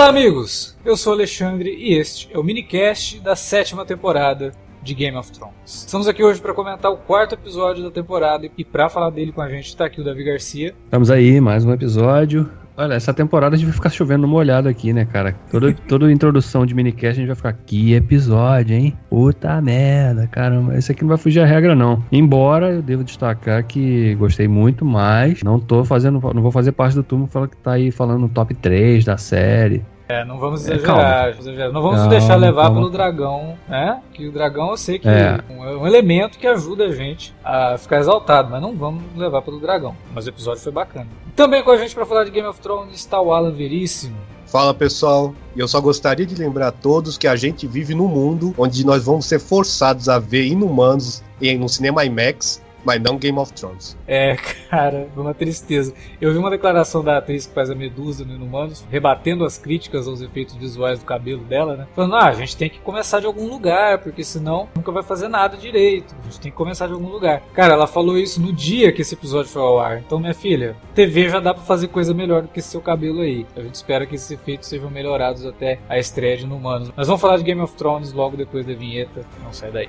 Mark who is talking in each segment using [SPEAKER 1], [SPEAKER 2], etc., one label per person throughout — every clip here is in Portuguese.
[SPEAKER 1] Olá, amigos! Eu sou Alexandre e este é o minicast da sétima temporada de Game of Thrones. Estamos aqui hoje para comentar o quarto episódio da temporada e para falar dele com a gente está aqui o Davi Garcia.
[SPEAKER 2] Estamos aí, mais um episódio. Olha, essa temporada a gente vai ficar chovendo molhado aqui, né, cara? Toda, toda introdução de minicast a gente vai ficar, que episódio, hein? Puta merda, caramba. Esse aqui não vai fugir a regra, não. Embora eu devo destacar que gostei muito mais. Não tô fazendo, não vou fazer parte do turno que tá aí falando no top 3 da série.
[SPEAKER 1] É, não vamos é, exagerar, é, exagerar. não vamos calma, deixar levar calma. pelo dragão, né? Que o dragão eu sei que é. é um elemento que ajuda a gente a ficar exaltado, mas não vamos levar pelo dragão. Mas o episódio foi bacana. Também com a gente para falar de Game of Thrones está o Alan Veríssimo.
[SPEAKER 3] Fala pessoal, e eu só gostaria de lembrar a todos que a gente vive num mundo onde nós vamos ser forçados a ver inumanos em no cinema IMAX mas não Game of Thrones.
[SPEAKER 1] É, cara, uma tristeza. Eu vi uma declaração da atriz que faz a Medusa no Inumanos, rebatendo as críticas aos efeitos visuais do cabelo dela, né? Falando, ah, a gente tem que começar de algum lugar, porque senão nunca vai fazer nada direito. A gente tem que começar de algum lugar. Cara, ela falou isso no dia que esse episódio foi ao ar. Então, minha filha, TV já dá pra fazer coisa melhor do que seu cabelo aí. A gente espera que esses efeitos sejam melhorados até a estreia de Inumanos. Mas vamos falar de Game of Thrones logo depois da vinheta. Não sai daí.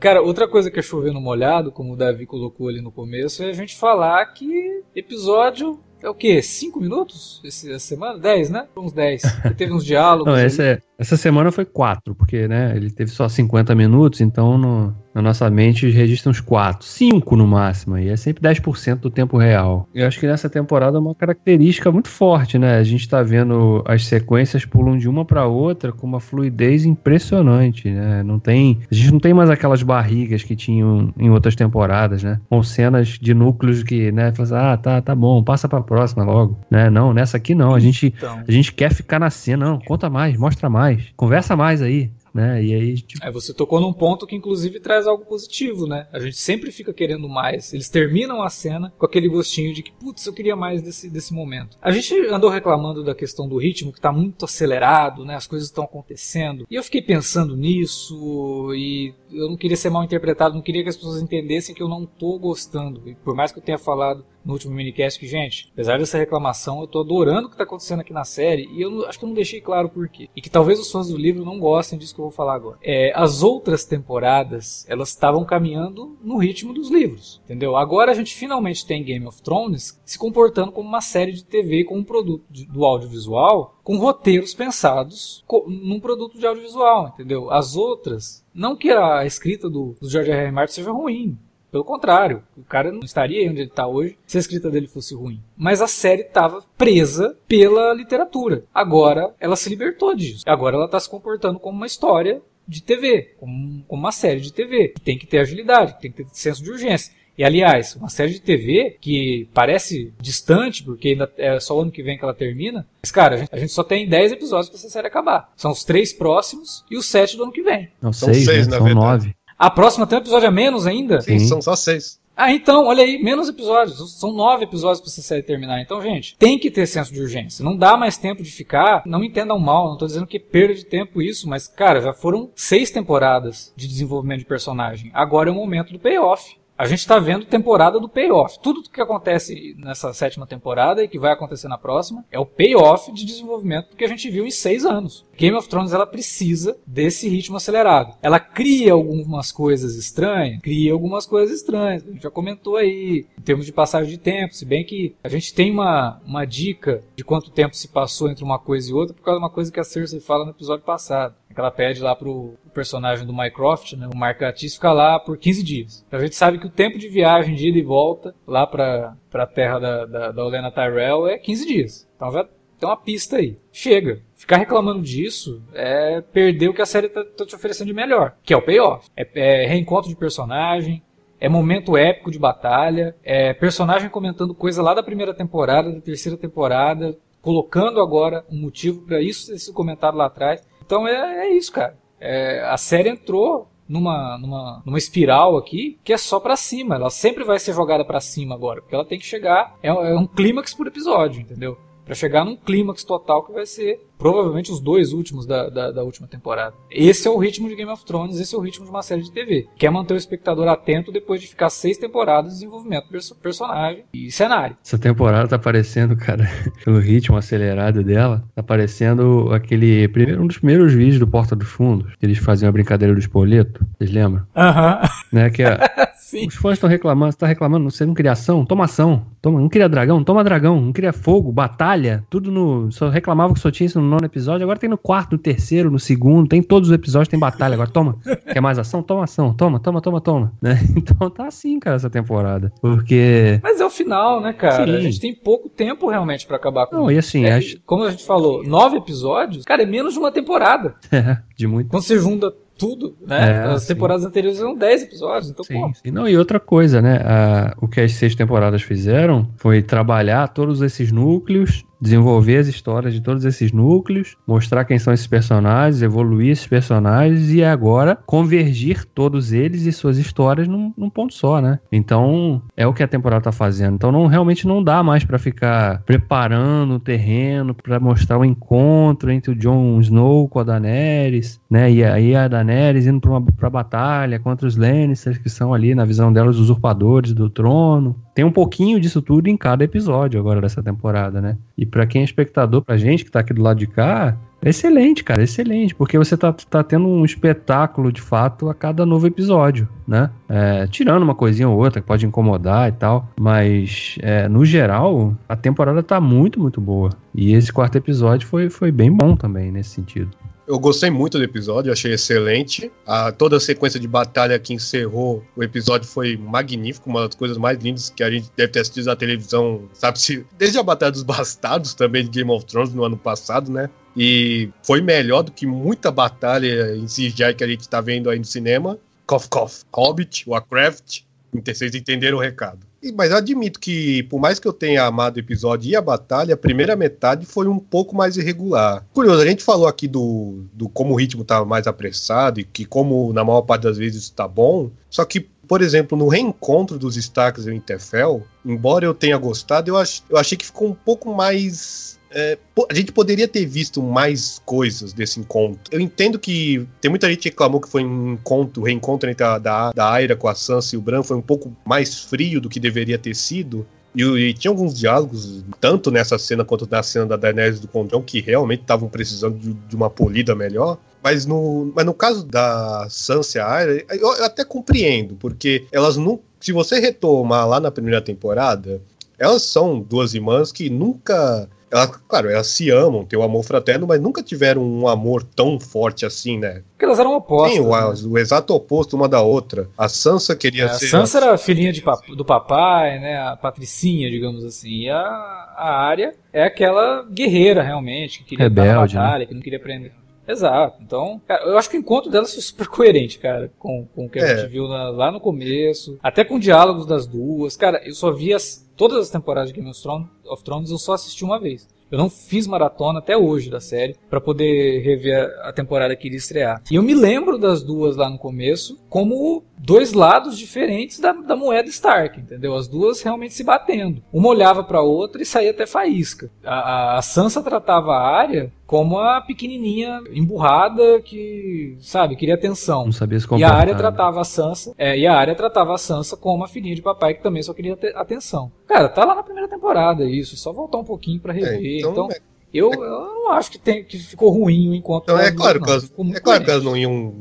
[SPEAKER 1] Cara, outra coisa que é chover no molhado, como o Davi colocou ali no começo, é a gente falar que episódio é o quê? Cinco minutos essa semana? Dez, né? Uns dez. teve uns diálogos.
[SPEAKER 2] Não, essa, essa semana foi quatro, porque né, ele teve só 50 minutos, então no, na nossa mente registra uns 4, 5 no máximo, e é sempre 10% do tempo real. Eu acho que nessa temporada é uma característica muito forte, né? A gente tá vendo as sequências pulam de uma para outra com uma fluidez impressionante, né? Não tem, a gente não tem mais aquelas barrigas que tinham em outras temporadas, né? Com cenas de núcleos que, né, fala assim, ah, tá, tá bom, passa para próxima logo, né? Não, nessa aqui não, a gente então. a gente quer ficar na cena, não, conta mais, mostra mais, conversa mais aí, né? E aí,
[SPEAKER 1] tipo... É, você tocou num ponto que inclusive traz algo positivo, né? A gente sempre fica querendo mais. Eles terminam a cena com aquele gostinho de que, putz, eu queria mais desse, desse momento. A gente andou reclamando da questão do ritmo, que tá muito acelerado, né? As coisas estão acontecendo. E eu fiquei pensando nisso e eu não queria ser mal interpretado, não queria que as pessoas entendessem que eu não tô gostando. E por mais que eu tenha falado no último minicast que, gente, apesar dessa reclamação, eu tô adorando o que tá acontecendo aqui na série e eu acho que eu não deixei claro por quê. E que talvez os fãs do livro não gostem disso que eu vou falar agora. É, as outras temporadas, elas estavam caminhando no ritmo dos livros, entendeu? Agora a gente finalmente tem Game of Thrones se comportando como uma série de TV, como um produto de, do audiovisual, com roteiros pensados num produto de audiovisual, entendeu? As outras, não que a escrita do, do George R. R. Martin seja ruim, pelo contrário, o cara não estaria onde ele está hoje se a escrita dele fosse ruim. Mas a série estava presa pela literatura. Agora ela se libertou disso. Agora ela está se comportando como uma história de TV, como, uma série de TV. Tem que ter agilidade, tem que ter senso de urgência. E aliás, uma série de TV que parece distante, porque ainda é só o ano que vem que ela termina. Mas, cara, a gente, a gente só tem 10 episódios para essa série acabar. São os três próximos e os sete do ano que vem.
[SPEAKER 2] Não, são seis, seis né? são verdade. nove.
[SPEAKER 1] A próxima tem um episódio a menos ainda?
[SPEAKER 3] Sim, Sim. são só seis.
[SPEAKER 1] Ah, então, olha aí, menos episódios. São nove episódios pra essa série terminar. Então, gente, tem que ter senso de urgência. Não dá mais tempo de ficar. Não me entendam mal, não tô dizendo que é perda de tempo isso, mas, cara, já foram seis temporadas de desenvolvimento de personagem. Agora é o momento do payoff. A gente está vendo temporada do payoff. Tudo que acontece nessa sétima temporada e que vai acontecer na próxima é o payoff de desenvolvimento que a gente viu em seis anos. Game of Thrones ela precisa desse ritmo acelerado. Ela cria algumas coisas estranhas, cria algumas coisas estranhas. A gente já comentou aí em termos de passagem de tempo, se bem que a gente tem uma, uma dica de quanto tempo se passou entre uma coisa e outra por causa de uma coisa que a Cersei fala no episódio passado que ela pede lá pro personagem do Mycroft, né, o Mark Gatiss, ficar lá por 15 dias. A gente sabe que o tempo de viagem de ida e volta lá pra, pra terra da, da, da Olena Tyrell é 15 dias. Então já tem uma pista aí. Chega. Ficar reclamando disso é perder o que a série tá, tá te oferecendo de melhor, que é o payoff. É, é reencontro de personagem, é momento épico de batalha, é personagem comentando coisa lá da primeira temporada, da terceira temporada, colocando agora um motivo para isso ter sido comentado lá atrás. Então é, é isso, cara. É, a série entrou numa, numa, numa espiral aqui que é só para cima. Ela sempre vai ser jogada para cima agora, porque ela tem que chegar. É, é um clímax por episódio, entendeu? Para chegar num clímax total que vai ser provavelmente os dois últimos da, da, da, última temporada. Esse é o ritmo de Game of Thrones, esse é o ritmo de uma série de TV. Quer manter o espectador atento depois de ficar seis temporadas de desenvolvimento do personagem e cenário.
[SPEAKER 2] Essa temporada tá parecendo, cara, pelo ritmo acelerado dela, tá parecendo aquele primeiro, um dos primeiros vídeos do Porta dos Fundos, que eles faziam a brincadeira do espoleto, vocês lembram?
[SPEAKER 1] Aham.
[SPEAKER 2] Né, que é, Os fãs estão reclamando, você tá reclamando, você não queria ação? Toma ação. Toma, não queria dragão? Toma dragão. Não queria fogo, batalha, tudo no. Só reclamava que só tinha isso no nono episódio, agora tem no quarto, no terceiro, no segundo, tem todos os episódios, tem batalha. Agora toma. Quer mais ação? Toma ação. Toma, toma, toma, toma. Né? Então tá assim, cara, essa temporada. Porque.
[SPEAKER 1] Mas é o final, né, cara? Sim. A gente tem pouco tempo realmente para acabar com
[SPEAKER 2] Não, e assim,
[SPEAKER 1] é,
[SPEAKER 2] acho...
[SPEAKER 1] como a gente falou, nove episódios, cara, é menos de uma temporada.
[SPEAKER 2] É, de muito.
[SPEAKER 1] Quando você junta tudo, né? É, as sim. temporadas anteriores eram 10 episódios, então,
[SPEAKER 2] sim, pô. Sim. Não, e outra coisa, né? A, o que as seis temporadas fizeram foi trabalhar todos esses núcleos desenvolver as histórias de todos esses núcleos, mostrar quem são esses personagens, evoluir esses personagens e agora convergir todos eles e suas histórias num, num ponto só, né? Então é o que a temporada tá fazendo. Então não realmente não dá mais para ficar preparando o terreno para mostrar o encontro entre o Jon Snow com a Daenerys, né? E aí a Daenerys indo para uma pra batalha contra os Lannisters que são ali na visão delas os usurpadores do trono tem um pouquinho disso tudo em cada episódio agora dessa temporada, né? E para quem é espectador, pra gente que tá aqui do lado de cá, é excelente, cara, excelente, porque você tá, tá tendo um espetáculo de fato a cada novo episódio, né? É, tirando uma coisinha ou outra que pode incomodar e tal, mas é, no geral a temporada tá muito, muito boa. E esse quarto episódio foi, foi bem bom também nesse sentido.
[SPEAKER 3] Eu gostei muito do episódio, achei excelente. A, toda a sequência de batalha que encerrou o episódio foi magnífico, uma das coisas mais lindas que a gente deve ter assistido na televisão, sabe-se, desde a Batalha dos Bastardos também de Game of Thrones no ano passado, né? E foi melhor do que muita batalha em CGI que a gente tá vendo aí no cinema. Cough, cough. Hobbit, Warcraft, vocês entenderam o recado. Mas admito que, por mais que eu tenha amado o episódio e a batalha, a primeira metade foi um pouco mais irregular. Curioso, a gente falou aqui do, do como o ritmo estava mais apressado e que, como na maior parte das vezes está bom, só que por exemplo, no reencontro dos Starks e o Interfell, embora eu tenha gostado, eu, ach, eu achei que ficou um pouco mais é, a gente poderia ter visto mais coisas desse encontro. Eu entendo que tem muita gente que reclamou que foi um encontro, reencontro entre a da, da Aira com a Sansa e o Bran foi um pouco mais frio do que deveria ter sido. E, e, tinha alguns diálogos, tanto nessa cena quanto na cena da Daenerys do Condão, que realmente estavam precisando de, de, uma polida melhor. Mas no, mas no caso da Sansa e a Arya, eu, eu até compreendo, porque elas não. Se você retomar lá na primeira temporada, elas são duas irmãs que nunca elas, claro, elas se amam, têm o um amor fraterno, mas nunca tiveram um amor tão forte assim, né?
[SPEAKER 1] Porque elas eram opostas. Sim,
[SPEAKER 3] o,
[SPEAKER 1] né?
[SPEAKER 3] o exato oposto uma da outra. A Sansa queria é,
[SPEAKER 1] ser. A Sansa era filhinha de, do papai, né? A patricinha, digamos assim. E a, a Arya é aquela guerreira, realmente, que queria
[SPEAKER 2] Rebelde,
[SPEAKER 1] estar na batalha, né? que não queria prender. Exato. Então, cara, eu acho que o encontro delas foi super coerente, cara, com, com o que a é. gente viu na, lá no começo, até com diálogos das duas. Cara, eu só vi as, todas as temporadas de Game of Thrones, of Thrones, eu só assisti uma vez. Eu não fiz maratona até hoje da série para poder rever a temporada que iria estrear. E eu me lembro das duas lá no começo como dois lados diferentes da, da moeda Stark, entendeu? As duas realmente se batendo. Uma olhava para outra e saía até faísca. A, a, a Sansa tratava a área como a pequenininha emburrada que, sabe, queria atenção.
[SPEAKER 2] Não sabia se
[SPEAKER 1] E a área tratava a Sansa, é, e a área tratava a Sansa como a filhinha de papai que também só queria ter atenção. Cara, tá lá na primeira temporada isso, só voltar um pouquinho pra rever.
[SPEAKER 3] É,
[SPEAKER 1] então,
[SPEAKER 3] então, é,
[SPEAKER 1] eu, eu não acho que, tem, que ficou ruim o encontro.
[SPEAKER 3] então é claro que
[SPEAKER 1] não.
[SPEAKER 3] elas, é claro que elas não iam.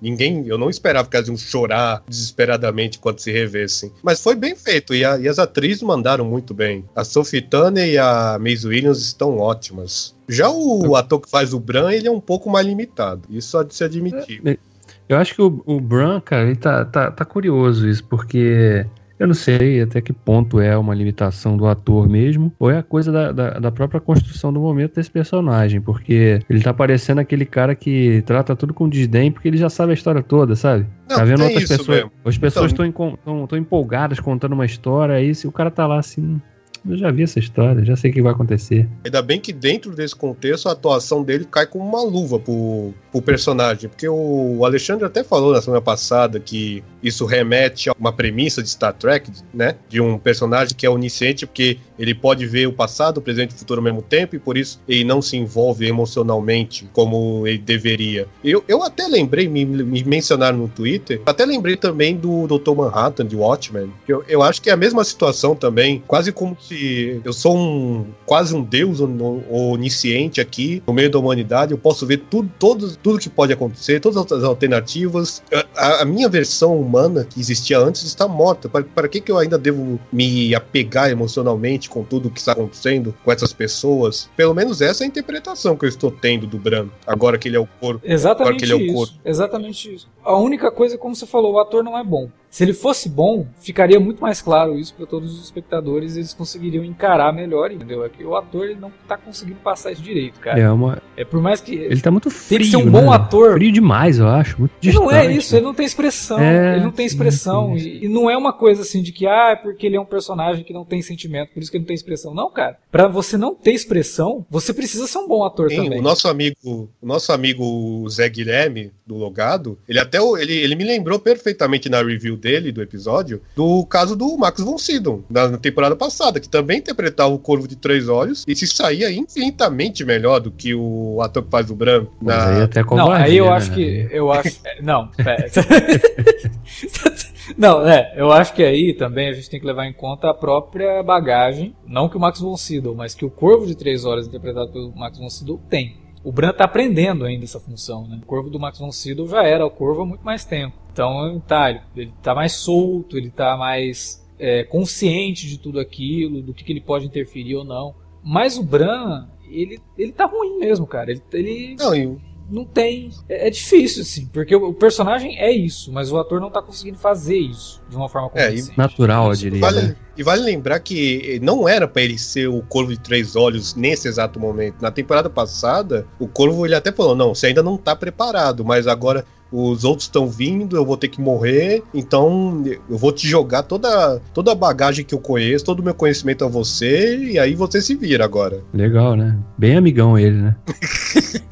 [SPEAKER 3] Ninguém. Eu não esperava que elas iam chorar desesperadamente quando se revessem. Mas foi bem feito. E, a- e as atrizes mandaram muito bem. A Sophie Turner e a Maisie Williams estão ótimas. Já o ator que faz o Bran, ele é um pouco mais limitado. Isso há de se admitir.
[SPEAKER 2] Eu acho que o, o Bran, cara, ele tá, tá, tá curioso isso, porque eu não sei até que ponto é uma limitação do ator mesmo, ou é a coisa da, da, da própria construção do momento desse personagem, porque ele tá parecendo aquele cara que trata tudo com desdém, porque ele já sabe a história toda, sabe?
[SPEAKER 3] Não,
[SPEAKER 2] tá vendo outras pessoas.
[SPEAKER 3] mesmo.
[SPEAKER 2] As pessoas
[SPEAKER 3] Então-
[SPEAKER 2] estão empolgadas contando uma história, aí se o cara tá lá assim. Eu já vi essa história, já sei o que vai acontecer.
[SPEAKER 3] Ainda bem que dentro desse contexto a atuação dele cai como uma luva pro, pro personagem. Porque o Alexandre até falou na semana passada que isso remete a uma premissa de Star Trek, né? De um personagem que é onisciente, porque ele pode ver o passado, o presente e o futuro ao mesmo tempo, e por isso ele não se envolve emocionalmente como ele deveria. Eu, eu até lembrei, me, me mencionaram no Twitter, até lembrei também do Dr. Manhattan, de Watchmen. Eu, eu acho que é a mesma situação também, quase como se eu sou um quase um deus on- onisciente aqui no meio da humanidade, eu posso ver tudo, todo, tudo que pode acontecer, todas as alternativas. A- A, minha versão humana que existia antes está morta. Para, para que, que eu ainda devo me apegar emocionalmente com tudo que está acontecendo com essas pessoas? Pelo menos essa é a interpretação que eu estou tendo do Bran, agora que ele é o corpo.
[SPEAKER 1] Exatamente
[SPEAKER 3] Agora que ele é o
[SPEAKER 1] isso.
[SPEAKER 3] corpo.
[SPEAKER 1] Exatamente isso. A única coisa, como você falou, o ator não é bom. Se ele fosse bom, ficaria muito mais claro isso para todos os espectadores, eles conseguiriam encarar melhor, entendeu? É que o ator ele não tá conseguindo passar isso direito, cara.
[SPEAKER 2] É uma.
[SPEAKER 1] É, por mais que
[SPEAKER 2] Ele tá muito frio.
[SPEAKER 1] tem que ser um bom
[SPEAKER 2] né?
[SPEAKER 1] ator.
[SPEAKER 2] Frio demais, eu acho. Muito
[SPEAKER 1] E não é
[SPEAKER 2] distante,
[SPEAKER 1] isso, ele não tem expressão.
[SPEAKER 2] É,
[SPEAKER 1] ele não tem
[SPEAKER 2] sim,
[SPEAKER 1] expressão.
[SPEAKER 2] sim.
[SPEAKER 1] E, e não é uma coisa assim de que, ah, é porque ele é um personagem que não tem sentimento, por isso que ele não tem expressão. Não, cara. Pra você não ter expressão, você precisa ser um bom ator
[SPEAKER 3] Sim,
[SPEAKER 1] também.
[SPEAKER 3] o nosso amigo, o nosso amigo Zé Guilherme do Logado, ele até ele, ele me lembrou perfeitamente na review dele do episódio do caso do Max von Sydow na, na temporada passada, que também interpretava o Corvo de Três Olhos e se saía infinitamente melhor do que o ator que faz o Bran
[SPEAKER 2] Mas aí
[SPEAKER 3] na,
[SPEAKER 2] até
[SPEAKER 1] Não, aí eu
[SPEAKER 2] né?
[SPEAKER 1] acho que. Eu acho. Não, pera. Não, é, eu acho que aí também a gente tem que levar em conta a própria bagagem, não que o Max von Sydow, mas que o Corvo de Três Horas, interpretado pelo Max von Sydow, tem. O Bran tá aprendendo ainda essa função, né? O Corvo do Max von Sydow já era o Corvo há muito mais tempo. Então, tá, ele, ele tá mais solto, ele tá mais é, consciente de tudo aquilo, do que, que ele pode interferir ou não. Mas o Bran, ele, ele tá ruim mesmo, cara. Ele, ele
[SPEAKER 3] Não, e
[SPEAKER 1] não tem. É, é difícil, assim, porque o, o personagem é isso, mas o ator não tá conseguindo fazer isso de uma forma
[SPEAKER 3] É, e
[SPEAKER 1] convincente.
[SPEAKER 2] Natural, eu diria.
[SPEAKER 3] Vale,
[SPEAKER 2] né?
[SPEAKER 3] E vale lembrar que não era pra ele ser o Corvo de Três Olhos nesse exato momento. Na temporada passada, o Corvo ele até falou: não, você ainda não tá preparado, mas agora os outros estão vindo, eu vou ter que morrer, então eu vou te jogar toda, toda a bagagem que eu conheço, todo o meu conhecimento a você, e aí você se vira agora.
[SPEAKER 2] Legal, né? Bem amigão ele, né?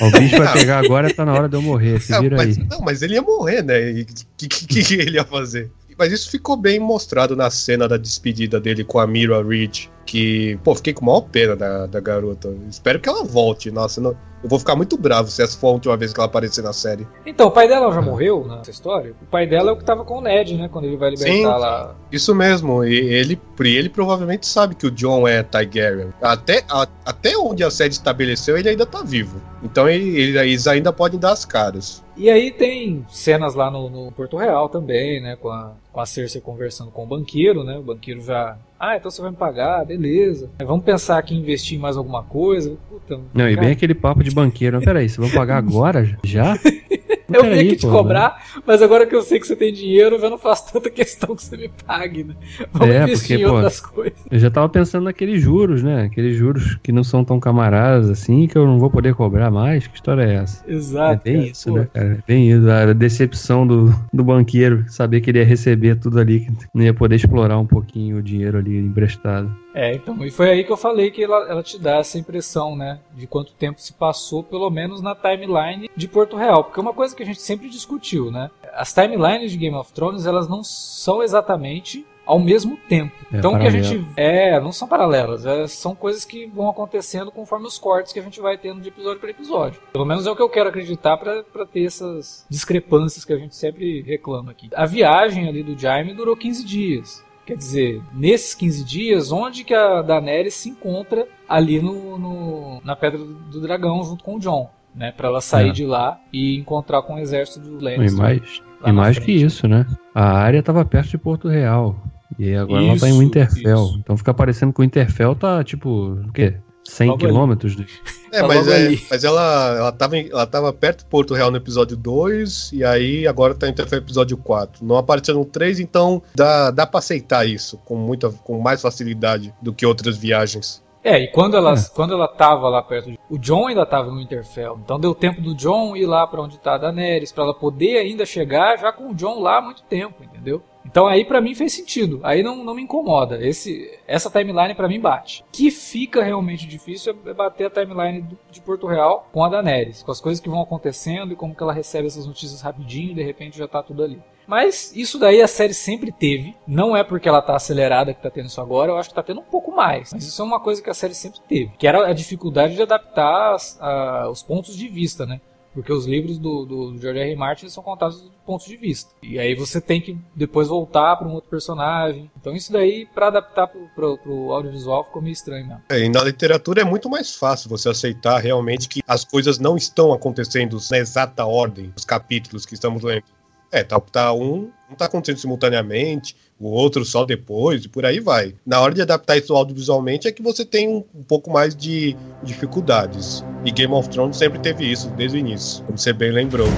[SPEAKER 2] O bicho vai pegar agora, tá na hora de eu morrer. Se vira
[SPEAKER 3] mas,
[SPEAKER 2] aí.
[SPEAKER 3] Não, mas ele ia morrer, né? O que, que, que ele ia fazer? Mas isso ficou bem mostrado na cena da despedida dele com a Mira Reed. Que, pô, fiquei com maior pena da, da garota. Espero que ela volte. Nossa, não- eu vou ficar muito bravo se essa for a última vez que ela aparecer na série.
[SPEAKER 1] Então, o pai dela já morreu nessa história? O pai dela é o que tava com o Ned, né? Quando ele vai libertar
[SPEAKER 3] Sim.
[SPEAKER 1] lá.
[SPEAKER 3] Isso mesmo, e ele, ele provavelmente sabe que o John é Targaryen. Até, a- até onde a série estabeleceu, ele ainda tá vivo. Então ele- ele- eles ainda podem dar as caras.
[SPEAKER 1] E aí tem cenas lá no, no Porto Real também, né? Com a, com a Cersei conversando com o banqueiro, né? O banqueiro já. Ah, então você vai me pagar, beleza. Vamos pensar aqui em investir em mais alguma coisa. Puta,
[SPEAKER 2] Não, e
[SPEAKER 1] cara,
[SPEAKER 2] bem aquele papo de banqueiro. Peraí, vocês vão pagar agora? Já?
[SPEAKER 1] Eu vim aqui te cobrar, mas agora que eu sei que você tem dinheiro, eu já não faço tanta questão que você me pague, né? Vamos
[SPEAKER 2] É,
[SPEAKER 1] investir
[SPEAKER 2] porque,
[SPEAKER 1] em
[SPEAKER 2] pô,
[SPEAKER 1] outras coisas.
[SPEAKER 2] Eu já tava pensando naqueles juros, né? Aqueles juros que não são tão camaradas assim, que eu não vou poder cobrar mais. Que história é essa?
[SPEAKER 1] Exato.
[SPEAKER 2] é bem
[SPEAKER 1] cara.
[SPEAKER 2] isso,
[SPEAKER 1] Pô,
[SPEAKER 2] né, cara? É bem isso. A decepção do, do banqueiro, saber que ele ia receber tudo ali, que não ia poder explorar um pouquinho o dinheiro ali emprestado.
[SPEAKER 1] É, então, e foi aí que eu falei que ela, ela te dá essa impressão, né? De quanto tempo se passou, pelo menos na timeline de Porto Real. Porque é uma coisa que a gente sempre discutiu, né? As timelines de Game of Thrones, elas não são exatamente ao mesmo tempo.
[SPEAKER 2] É,
[SPEAKER 1] então o que a gente. É, não são paralelas, é, são coisas que vão acontecendo conforme os cortes que a gente vai tendo de episódio para episódio. Pelo menos é o que eu quero acreditar para ter essas discrepâncias que a gente sempre reclama aqui. A viagem ali do Jaime durou 15 dias. Quer dizer, nesses 15 dias, onde que a Daenerys se encontra ali no, no- na Pedra do, Dragão junto com o John, né? Pra ela sair
[SPEAKER 2] É.
[SPEAKER 1] de lá e encontrar com o exército do
[SPEAKER 2] E
[SPEAKER 1] Lannister.
[SPEAKER 2] mais,
[SPEAKER 1] lá
[SPEAKER 2] e mais que isso, né? A área tava perto de Porto Real. E agora ela tá em
[SPEAKER 1] Isso,
[SPEAKER 2] Winterfell.
[SPEAKER 1] isso.
[SPEAKER 2] Então fica parecendo que o Winterfell tá, tipo, o quê? 100
[SPEAKER 1] Logo ali.
[SPEAKER 2] quilômetros? de-
[SPEAKER 3] É,
[SPEAKER 1] Tá
[SPEAKER 3] mas, é, mas ela, ela, tava em- ela tava perto do Porto Real no episódio 2, e aí agora tá no episódio 4. Não apareceu no 3, então dá, dá pra aceitar isso com, muita, com mais facilidade do que outras viagens.
[SPEAKER 1] É, e quando ela,
[SPEAKER 2] É.
[SPEAKER 1] quando ela tava lá perto de... O John ainda tava no Winterfell. Então deu tempo do John ir lá pra onde tá a Daenerys, pra ela poder ainda chegar já com o John lá há muito tempo, entendeu? Então aí pra mim fez sentido. Aí não, não me incomoda. Esse, essa timeline pra mim bate. O que fica realmente difícil é bater a timeline do- de Porto Real com a Daenerys, com as coisas que vão acontecendo e como que ela recebe essas notícias rapidinho e de repente já tá tudo ali. Mas isso daí a série sempre teve. Não é porque ela tá acelerada que tá tendo isso agora, eu acho que tá tendo um pouco mais. Mas isso é uma coisa que a série sempre teve. Que era a dificuldade de adaptar as- a- os pontos de vista, né? Porque os livros do, do George R. R. Martin são contados do ponto de vista. E aí você tem que depois voltar para um outro personagem. Então isso daí, para adaptar pro, pro audiovisual, ficou meio estranho mesmo.
[SPEAKER 3] É, e na literatura é muito mais fácil você aceitar realmente que as coisas não estão acontecendo na exata ordem dos capítulos que estamos lendo. É, tá, tá um, um tá acontecendo simultaneamente, o outro só depois, e por aí vai. Na hora de adaptar isso audiovisualmente é que você tem um, um pouco mais de dificuldades. E Game of Thrones sempre teve isso, desde o início, como você bem lembrou.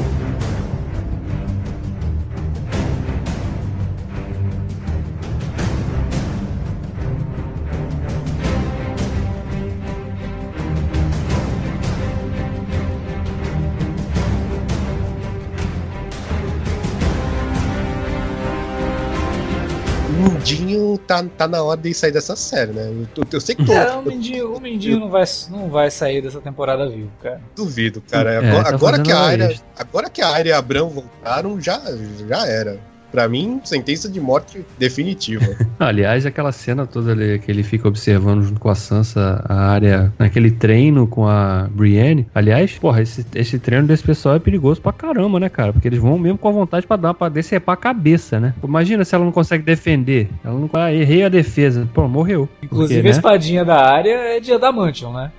[SPEAKER 3] O Mundinho tá, tá na hora de sair dessa série, né? Eu, eu sei que tô,
[SPEAKER 1] É, o Mendinho, o Mendinho não, vai, não vai sair dessa temporada vivo, cara.
[SPEAKER 3] duvido, cara.
[SPEAKER 2] É,
[SPEAKER 3] agora,
[SPEAKER 2] tá
[SPEAKER 3] agora que a área, agora que a área e a Abrão voltaram, já, já era. Pra mim, sentença de morte definitiva.
[SPEAKER 2] Aliás, aquela cena toda ali que ele fica observando junto com a Sansa a área naquele treino com a Brienne. Aliás, porra, esse, esse treino desse pessoal é perigoso pra caramba, né, cara? Porque eles vão mesmo com a vontade pra dar pra decepar a cabeça, né? Imagina se ela não consegue defender. Ela não. Ah, errei a defesa. Pô, morreu.
[SPEAKER 1] Inclusive
[SPEAKER 2] Porque,
[SPEAKER 1] a
[SPEAKER 2] né?
[SPEAKER 1] espadinha da área é de Adamantium, né?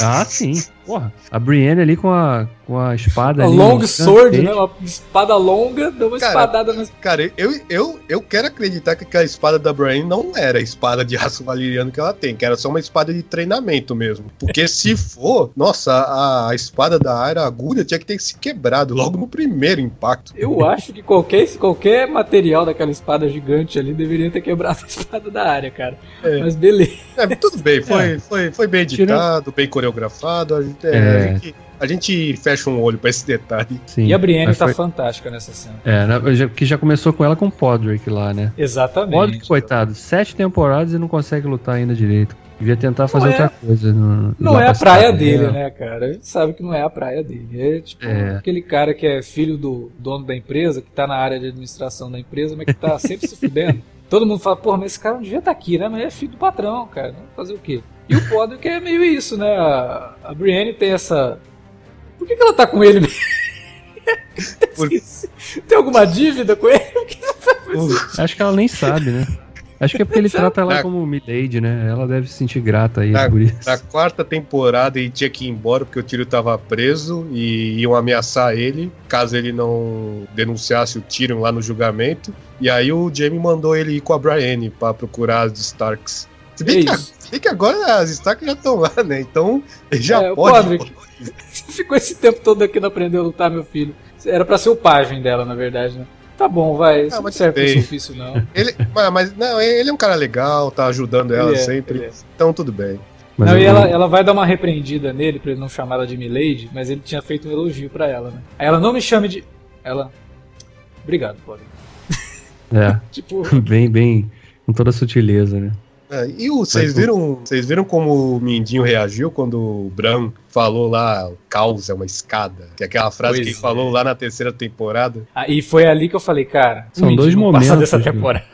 [SPEAKER 2] Ah, sim. Porra. A Brienne ali com a, com a espada
[SPEAKER 1] A
[SPEAKER 2] ali.
[SPEAKER 1] long sword, né? Uma espada longa, deu uma
[SPEAKER 3] Cara,
[SPEAKER 1] espadada nas
[SPEAKER 3] Cara, eu, eu, eu quero acreditar que aquela espada da Brian não era a espada de aço valeriano que ela tem, que era só uma espada de treinamento mesmo. Porque se for, nossa, a, a espada da Aira, a agulha, tinha que ter se quebrado logo no primeiro impacto.
[SPEAKER 1] Eu acho que qualquer, qualquer material daquela espada gigante ali deveria ter quebrado a espada da área, cara.
[SPEAKER 3] É.
[SPEAKER 1] Mas beleza.
[SPEAKER 3] É, tudo bem, foi, foi, foi bem editado, bem coreografado. A gente, é,
[SPEAKER 2] É.
[SPEAKER 3] a gente, a gente fecha um olho pra esse detalhe.
[SPEAKER 2] Sim.
[SPEAKER 1] E a Brienne tá
[SPEAKER 2] foi-
[SPEAKER 1] fantástica nessa cena.
[SPEAKER 2] É, na- que já começou com ela com o Podrick lá, né?
[SPEAKER 1] Exatamente.
[SPEAKER 2] Podrick, coitado, sete temporadas e não consegue lutar ainda direito. Devia tentar fazer
[SPEAKER 1] Não é-
[SPEAKER 2] outra coisa. no-
[SPEAKER 1] Não é a praia
[SPEAKER 2] cidade
[SPEAKER 1] dele, né, cara? A gente sabe que não é a praia dele. É tipo
[SPEAKER 2] É.
[SPEAKER 1] aquele cara que é filho do dono da empresa, que tá na área de administração da empresa, mas que tá sempre se fudendo. Todo mundo fala, porra, mas esse cara não devia estar aqui, né? Mas é filho do patrão, cara. Vamos fazer o quê? E o Podrick é meio isso, né? A, a Brienne tem essa. Por que, que ela tá com ele mesmo?
[SPEAKER 3] Por-
[SPEAKER 1] Tem alguma dívida com ele? Que ela tá
[SPEAKER 2] Acho que ela nem sabe, né? Acho que é porque ele trata ela
[SPEAKER 3] Na-
[SPEAKER 2] como Milady, né? Ela deve se sentir grata aí
[SPEAKER 3] Na-
[SPEAKER 2] por isso.
[SPEAKER 3] Na quarta temporada ele tinha que ir embora porque o Tyrion tava preso e iam ameaçar ele caso ele não denunciasse o Tyrion lá no julgamento. E aí o Jaime mandou ele ir com a Brienne pra procurar as Starks. Se bem,
[SPEAKER 1] É
[SPEAKER 3] que, se bem que agora as Starks já estão lá, né? Então ele já
[SPEAKER 1] É,
[SPEAKER 3] pode.
[SPEAKER 1] Podrick. Você ficou esse tempo todo aqui não aprendeu a lutar, meu filho. Era pra ser o pajem dela, na verdade, né? Tá bom, vai. Isso
[SPEAKER 3] Ah,
[SPEAKER 1] não serve pra
[SPEAKER 3] bem.
[SPEAKER 1] ofício, não.
[SPEAKER 3] Ele, mas, não, ele é um cara legal, tá ajudando ela
[SPEAKER 1] é,
[SPEAKER 3] sempre.
[SPEAKER 1] é.
[SPEAKER 3] Então tudo bem.
[SPEAKER 2] Mas
[SPEAKER 1] não,
[SPEAKER 2] eu-
[SPEAKER 1] e ela, ela vai dar uma repreendida nele pra ele não chamar ela de Milady, mas ele tinha feito um elogio pra ela, né? Aí ela não me chame de. Ela. Obrigado, Podrick.
[SPEAKER 2] É,
[SPEAKER 1] Tipo,
[SPEAKER 2] bem, bem, com toda a sutileza, né?
[SPEAKER 3] É, e o, vocês viram, vocês viram como o Mindinho reagiu quando o Bran falou lá, o caos é uma escada? Que é aquela frase
[SPEAKER 1] Pois
[SPEAKER 3] que ele
[SPEAKER 1] é.
[SPEAKER 3] falou lá na terceira temporada.
[SPEAKER 1] aí foi ali que eu falei, cara.
[SPEAKER 2] São
[SPEAKER 1] o
[SPEAKER 2] dois
[SPEAKER 1] Mindinho passa
[SPEAKER 2] momentos,
[SPEAKER 1] dessa
[SPEAKER 2] né?
[SPEAKER 1] temporada.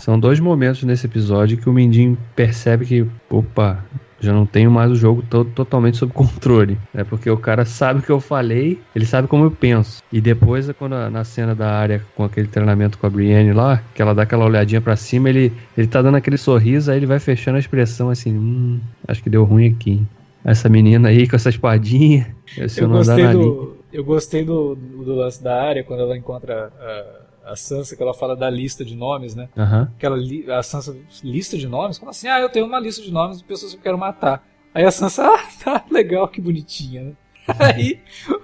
[SPEAKER 2] São dois momentos nesse episódio que o Mindinho percebe que, opa, já não tenho mais o jogo todo totalmente sob controle. É porque o cara sabe o que eu falei, ele sabe como eu penso. E depois, quando na cena da área com aquele treinamento com a Brienne lá, que ela dá aquela olhadinha para cima, ele, ele tá dando aquele sorriso, aí ele vai fechando a expressão assim: hum, acho que deu ruim aqui. Essa menina aí com essa espadinha.
[SPEAKER 1] Eu, gostei do, eu gostei do, do, lance da área quando ela encontra a, a Sansa, que ela fala da lista de nomes, né?
[SPEAKER 2] Uhum.
[SPEAKER 1] Que ela, a Sansa, lista de nomes? Como assim? Ah, eu tenho uma lista de nomes de pessoas que eu quero matar. Aí a Sansa, ah, tá legal, que bonitinha, né? Aí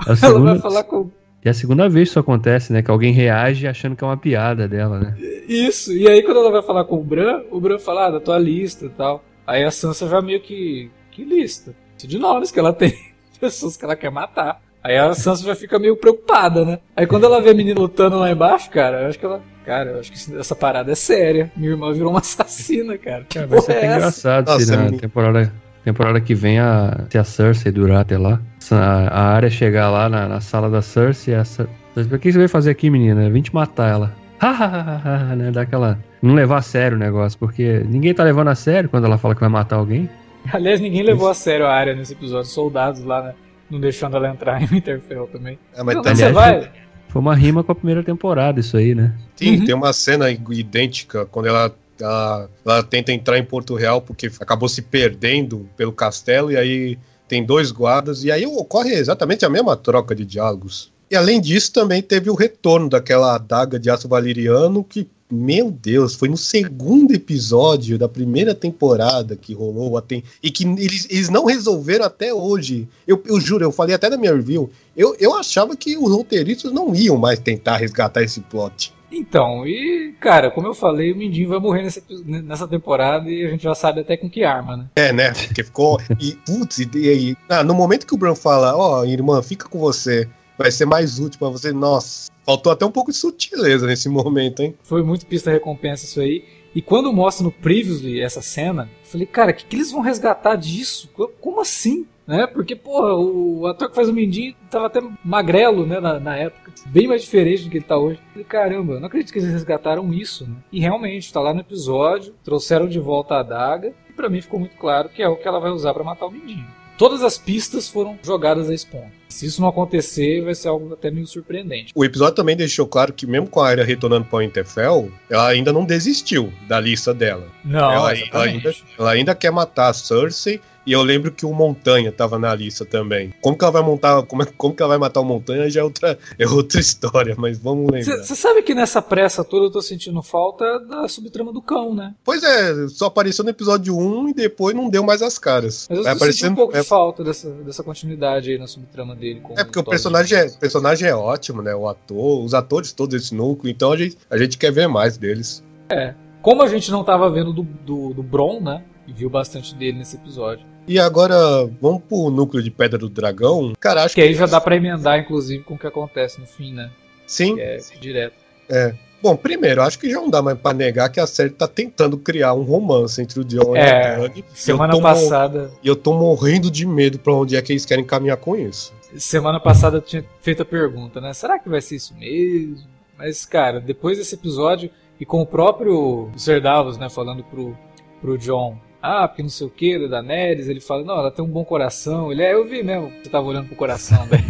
[SPEAKER 2] ela segunda, vai falar com. E é a segunda vez que isso acontece, né? Que alguém reage achando que é uma piada dela, né?
[SPEAKER 1] Isso, e aí quando ela vai falar com o Bran, o Bran fala, ah, da tua lista e tal. Aí a Sansa já meio que. Que lista? De nomes que ela tem. Pessoas que ela quer matar. Aí a Sansa já fica meio preocupada, né? Aí quando ela vê a menina lutando lá embaixo, cara, eu acho que ela. Cara, eu acho que essa parada é séria. Minha irmã virou uma assassina, cara.
[SPEAKER 2] cara vai ser é engraçado se na temporada, temporada que vem a, se a Cersei durar até lá. A, a área chegar lá na, na sala da Cersei. A Cersei, o que você veio fazer aqui, menina? Vim te matar ela. Hahaha, né? Dá aquela. Não levar a sério o negócio, porque ninguém tá levando a sério quando ela fala que vai matar alguém.
[SPEAKER 1] Aliás, ninguém levou a sério a área nesse episódio. Soldados lá, né? Não deixando ela entrar em Winterfell também.
[SPEAKER 2] É, mas então, você vai. Foi uma rima com a primeira temporada, isso aí, né?
[SPEAKER 3] Sim, uhum. tem uma cena idêntica quando ela, ela, ela tenta entrar em Porto Real porque acabou se perdendo pelo castelo e aí tem dois guardas e aí ocorre exatamente a mesma troca de diálogos. E além disso, também teve o retorno daquela adaga de aço valeriano que meu Deus, foi no segundo episódio da primeira temporada que rolou tem, e que eles, eles não resolveram até hoje. Eu, eu juro, eu falei até na minha review, eu, eu achava que os roteiristas não iam mais tentar resgatar esse plot.
[SPEAKER 1] Então, e cara, como eu falei, o Mindinho vai morrer nessa, nessa temporada e a gente já sabe até com que arma, né?
[SPEAKER 3] É, né? Porque ficou. e, putz, e, e, ah, no momento que o Bran fala, ó, oh, irmã, fica com você, vai ser mais útil para você, nossa Faltou até um pouco de sutileza nesse momento, hein?
[SPEAKER 1] Foi muito pista recompensa isso aí. E quando mostra no Previously essa cena, eu falei, cara, o que, que eles vão resgatar disso? Como assim? Né? Porque, porra, o ator que faz o Mindinho tava até magrelo, né, na, na, época. Bem mais diferente do que ele tá hoje. Falei, caramba, não acredito que eles resgataram isso, né? E realmente, tá lá no episódio, trouxeram de volta a adaga, e pra mim ficou muito claro que é o que ela vai usar para matar o Mindinho. Todas as pistas foram jogadas a esse ponto. Se isso não acontecer, vai ser algo até meio surpreendente.
[SPEAKER 3] O episódio também deixou claro que, mesmo com a área retornando para o Interfell, ela ainda não desistiu da lista dela.
[SPEAKER 1] Não,
[SPEAKER 3] ela, ela, ainda, ela ainda quer matar a Cersei e eu lembro que o Montanha tava na lista também. Como que ela vai montar, como, como que ela vai matar o Montanha já é outra, é outra história, mas vamos lembrar.
[SPEAKER 1] Você sabe que nessa pressa toda eu tô sentindo falta da subtrama do cão, né?
[SPEAKER 3] Pois é, só apareceu no episódio 1 e depois não deu mais as caras.
[SPEAKER 1] Mas eu aparecendo, um pouco é... de falta dessa, dessa continuidade aí na subtrama dele.
[SPEAKER 3] é porque o, o personagem, é, o personagem é ótimo, né? O ator, os atores todos desse núcleo, então a gente, a gente quer ver mais deles.
[SPEAKER 1] É. Como a gente não tava vendo do, do, do Bron, né? E viu bastante dele nesse episódio.
[SPEAKER 3] E agora, vamos pro núcleo de Pedra do Dragão. Cara, acho
[SPEAKER 1] que. Que aí já dá pra emendar, inclusive, com o que acontece no fim, né?
[SPEAKER 3] Sim.
[SPEAKER 1] Que é direto.
[SPEAKER 3] É. Bom, primeiro, acho que já não dá mais pra negar que a série tá tentando criar um romance entre o John
[SPEAKER 1] é, e a Dani. Semana passada.
[SPEAKER 3] E eu tô morrendo de medo pra onde é que eles querem caminhar com isso.
[SPEAKER 1] Semana passada eu tinha feito a pergunta, né? Será que vai ser isso mesmo? Mas, cara, depois desse episódio, e com o próprio Serdavos, né, falando pro, pro John ah, porque não sei o que, da Daenerys, ele fala, não, ela tem um bom coração. Ele é, eu vi mesmo, você tava olhando pro coração dele.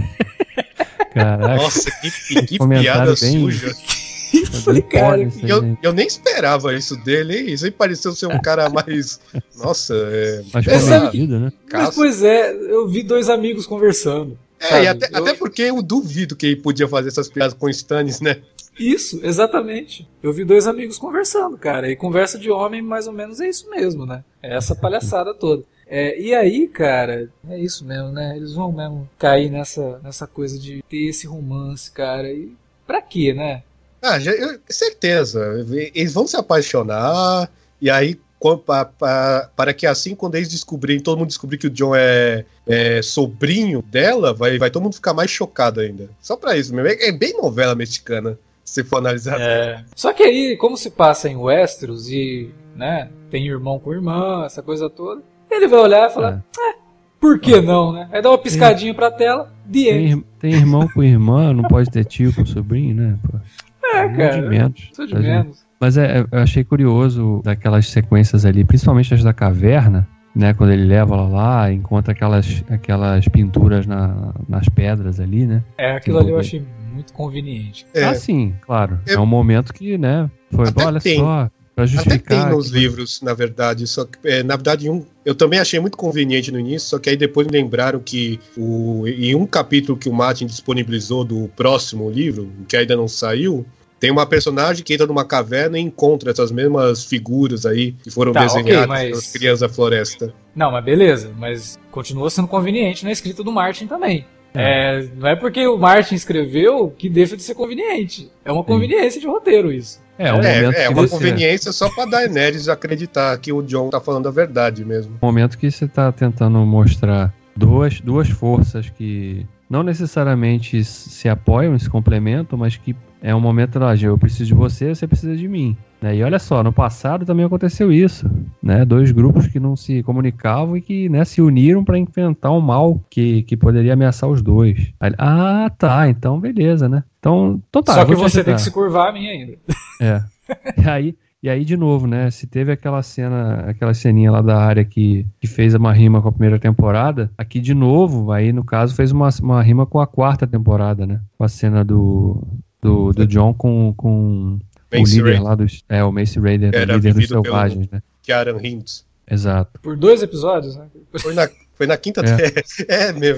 [SPEAKER 3] Caraca. Nossa, que, que piada bem... suja.
[SPEAKER 1] falei, cara,
[SPEAKER 3] eu, eu nem esperava isso dele, hein? Isso aí pareceu ser um cara mais. Nossa, é.
[SPEAKER 2] Mais comedido, né?
[SPEAKER 1] Mas, pois é, eu vi dois amigos conversando.
[SPEAKER 3] É, e até, eu... até porque eu duvido que ele podia fazer essas piadas com Stannis, né?
[SPEAKER 1] Isso, exatamente. Eu vi dois amigos conversando, cara. E conversa de homem, mais ou menos, é isso mesmo, né? É essa palhaçada toda. É, e aí, cara, é isso mesmo, né? Eles vão mesmo cair nessa, nessa coisa de ter esse romance, cara. E pra quê, né?
[SPEAKER 3] Ah, já, eu, certeza. Eles vão se apaixonar, e aí, para, para que assim, quando eles descobrirem, todo mundo descobrir que o John é, é, sobrinho dela, vai, vai todo mundo ficar mais chocado ainda. Só pra isso mesmo. É, é bem novela mexicana se for analisar.
[SPEAKER 1] É. Só que aí, como se passa em Westeros e, né, tem irmão com irmã, essa coisa toda, ele vai olhar e falar, é. eh, por que não, né? Aí dá uma piscadinha tem, pra tela, de
[SPEAKER 2] tem, tem irmão com irmã, não pode ter tio com sobrinho, né? Pô.
[SPEAKER 1] É, cara. De menos.
[SPEAKER 2] de menos. Mas é, eu achei curioso daquelas sequências ali, principalmente as da caverna, né? Quando ele leva ela lá, encontra aquelas, aquelas pinturas na, nas pedras ali, né?
[SPEAKER 1] É, aquilo ali eu achei muito conveniente.
[SPEAKER 2] É. Ah, sim, claro. É um momento que, né? Foi,
[SPEAKER 3] Até
[SPEAKER 2] olha
[SPEAKER 3] tem.
[SPEAKER 2] só, pra justificar.
[SPEAKER 3] Até tem nos
[SPEAKER 2] que-
[SPEAKER 3] livros, na verdade. Só que, é, na verdade, um, eu também achei muito conveniente no início, só que aí depois me lembraram que o, em um capítulo que o Martin disponibilizou do próximo livro, que ainda não saiu, tem uma personagem que entra numa caverna e encontra essas mesmas figuras aí que foram
[SPEAKER 1] Tá,
[SPEAKER 3] desenhadas
[SPEAKER 1] mas-
[SPEAKER 3] pelas crianças da floresta.
[SPEAKER 1] Não, mas beleza, mas continua sendo conveniente na escrita do Martin também. É, não é porque o Martin escreveu que deixa de ser conveniente. É uma conveniência de roteiro isso.
[SPEAKER 2] É, o
[SPEAKER 3] É,
[SPEAKER 2] momento
[SPEAKER 3] é
[SPEAKER 2] que
[SPEAKER 3] uma conveniência só pra Daenerys acreditar que o John tá falando a verdade mesmo.
[SPEAKER 2] o momento que você tá tentando mostrar duas, duas forças que não necessariamente se apoiam, se complementam, mas que é um momento lá, eu preciso de você, você precisa de mim. né? E olha só, no passado também aconteceu isso, né? Dois grupos que não se comunicavam e que né, se uniram para enfrentar um mal que, que poderia ameaçar os dois. Aí, ah, tá, então beleza, né? Então, tá,
[SPEAKER 1] Só que você tem que se curvar a mim ainda.
[SPEAKER 2] É. E aí, e aí, de novo, né? Se teve aquela cena, aquela ceninha lá da área que, que fez uma rima com a primeira temporada, aqui de novo, aí no caso fez uma, uma rima com a quarta temporada, né? Com a cena do, do, do John com, com o líder
[SPEAKER 3] Raider,
[SPEAKER 2] lá dos. É, o Mace Raider, o
[SPEAKER 3] Era
[SPEAKER 2] líder dos
[SPEAKER 3] vivido pelo-
[SPEAKER 2] selvagens, né?
[SPEAKER 3] Kieran Hintz.
[SPEAKER 2] Exato.
[SPEAKER 1] Por dois episódios, né?
[SPEAKER 3] Foi na, foi na quinta. É, meu.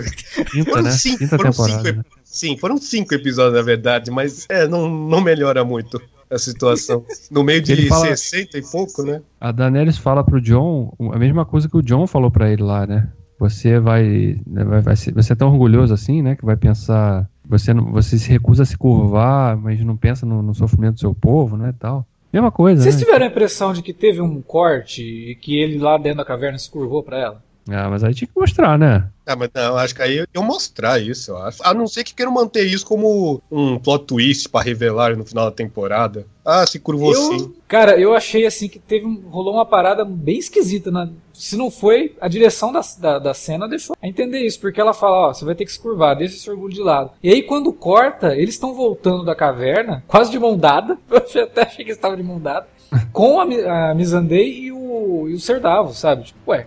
[SPEAKER 2] Quinta,
[SPEAKER 3] Foram
[SPEAKER 2] né?
[SPEAKER 3] cinco,
[SPEAKER 2] Quinta
[SPEAKER 3] foram
[SPEAKER 2] temporada.
[SPEAKER 3] cinco
[SPEAKER 2] né?
[SPEAKER 3] Sim, foram cinco episódios, na verdade, mas é, não, não melhora muito a situação. No meio de
[SPEAKER 2] Ele fala-
[SPEAKER 3] 60 e pouco, né?
[SPEAKER 2] A Daenerys fala pro John a mesma coisa que o John falou pra ele lá, né? Você vai, né, vai, vai ser, você é tão orgulhoso assim, né? Que vai pensar, você não, você se recusa a se curvar, mas não pensa no, no sofrimento do seu povo, né? Tal. Mesma coisa,
[SPEAKER 1] Vocês
[SPEAKER 2] né?
[SPEAKER 1] tiveram a impressão de que teve um corte e que ele lá dentro da caverna se curvou pra ela?
[SPEAKER 2] Ah, mas aí tinha que mostrar, né?
[SPEAKER 3] Ah, mas não, acho que aí eu mostrar isso, eu acho. A não ser que queiram manter isso como um plot twist pra revelar no final da temporada. Ah, se curvou sim.
[SPEAKER 1] Eu, cara, eu achei assim que teve um- rolou uma parada bem esquisita. Na, se não foi, a direção da, da, da cena deixou a entender isso, porque ela fala, ó, você vai ter que se curvar, deixa esse orgulho de lado. E aí quando corta, eles estão voltando da caverna, quase de mão dada, eu até achei que eles estavam de mão dada, com a, a Missandei e o, e o Serdavo, sabe? Tipo, ué,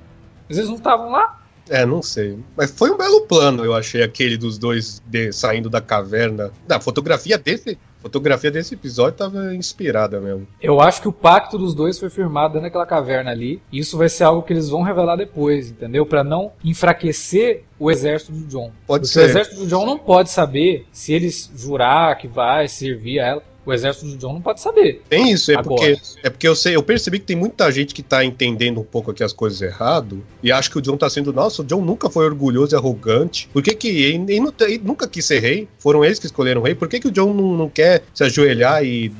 [SPEAKER 1] às vezes não estavam lá?
[SPEAKER 3] É, não sei. Mas foi um belo plano, eu achei, aquele dos dois de- saindo da caverna. Da fotografia desse. Fotografia desse episódio tava inspirada mesmo.
[SPEAKER 1] Eu acho que o pacto dos dois foi firmado dentro daquela caverna ali. E isso vai ser algo que eles vão revelar depois, entendeu? Pra não enfraquecer o exército do John.
[SPEAKER 3] Pode
[SPEAKER 1] Porque o
[SPEAKER 3] ser.
[SPEAKER 1] exército do John não pode saber se eles jurar que vai servir a ela. O exército do John não pode saber.
[SPEAKER 3] Tem isso, é
[SPEAKER 1] Agora.
[SPEAKER 3] porque, é porque eu sei, eu percebi que tem muita gente que tá entendendo um pouco aqui as coisas errado e acha que o John tá sendo, nossa, o John nunca foi orgulhoso e arrogante. Por que que ele, ele ele nunca quis ser rei? Foram eles que escolheram o rei. Por que que o John não, não quer se ajoelhar e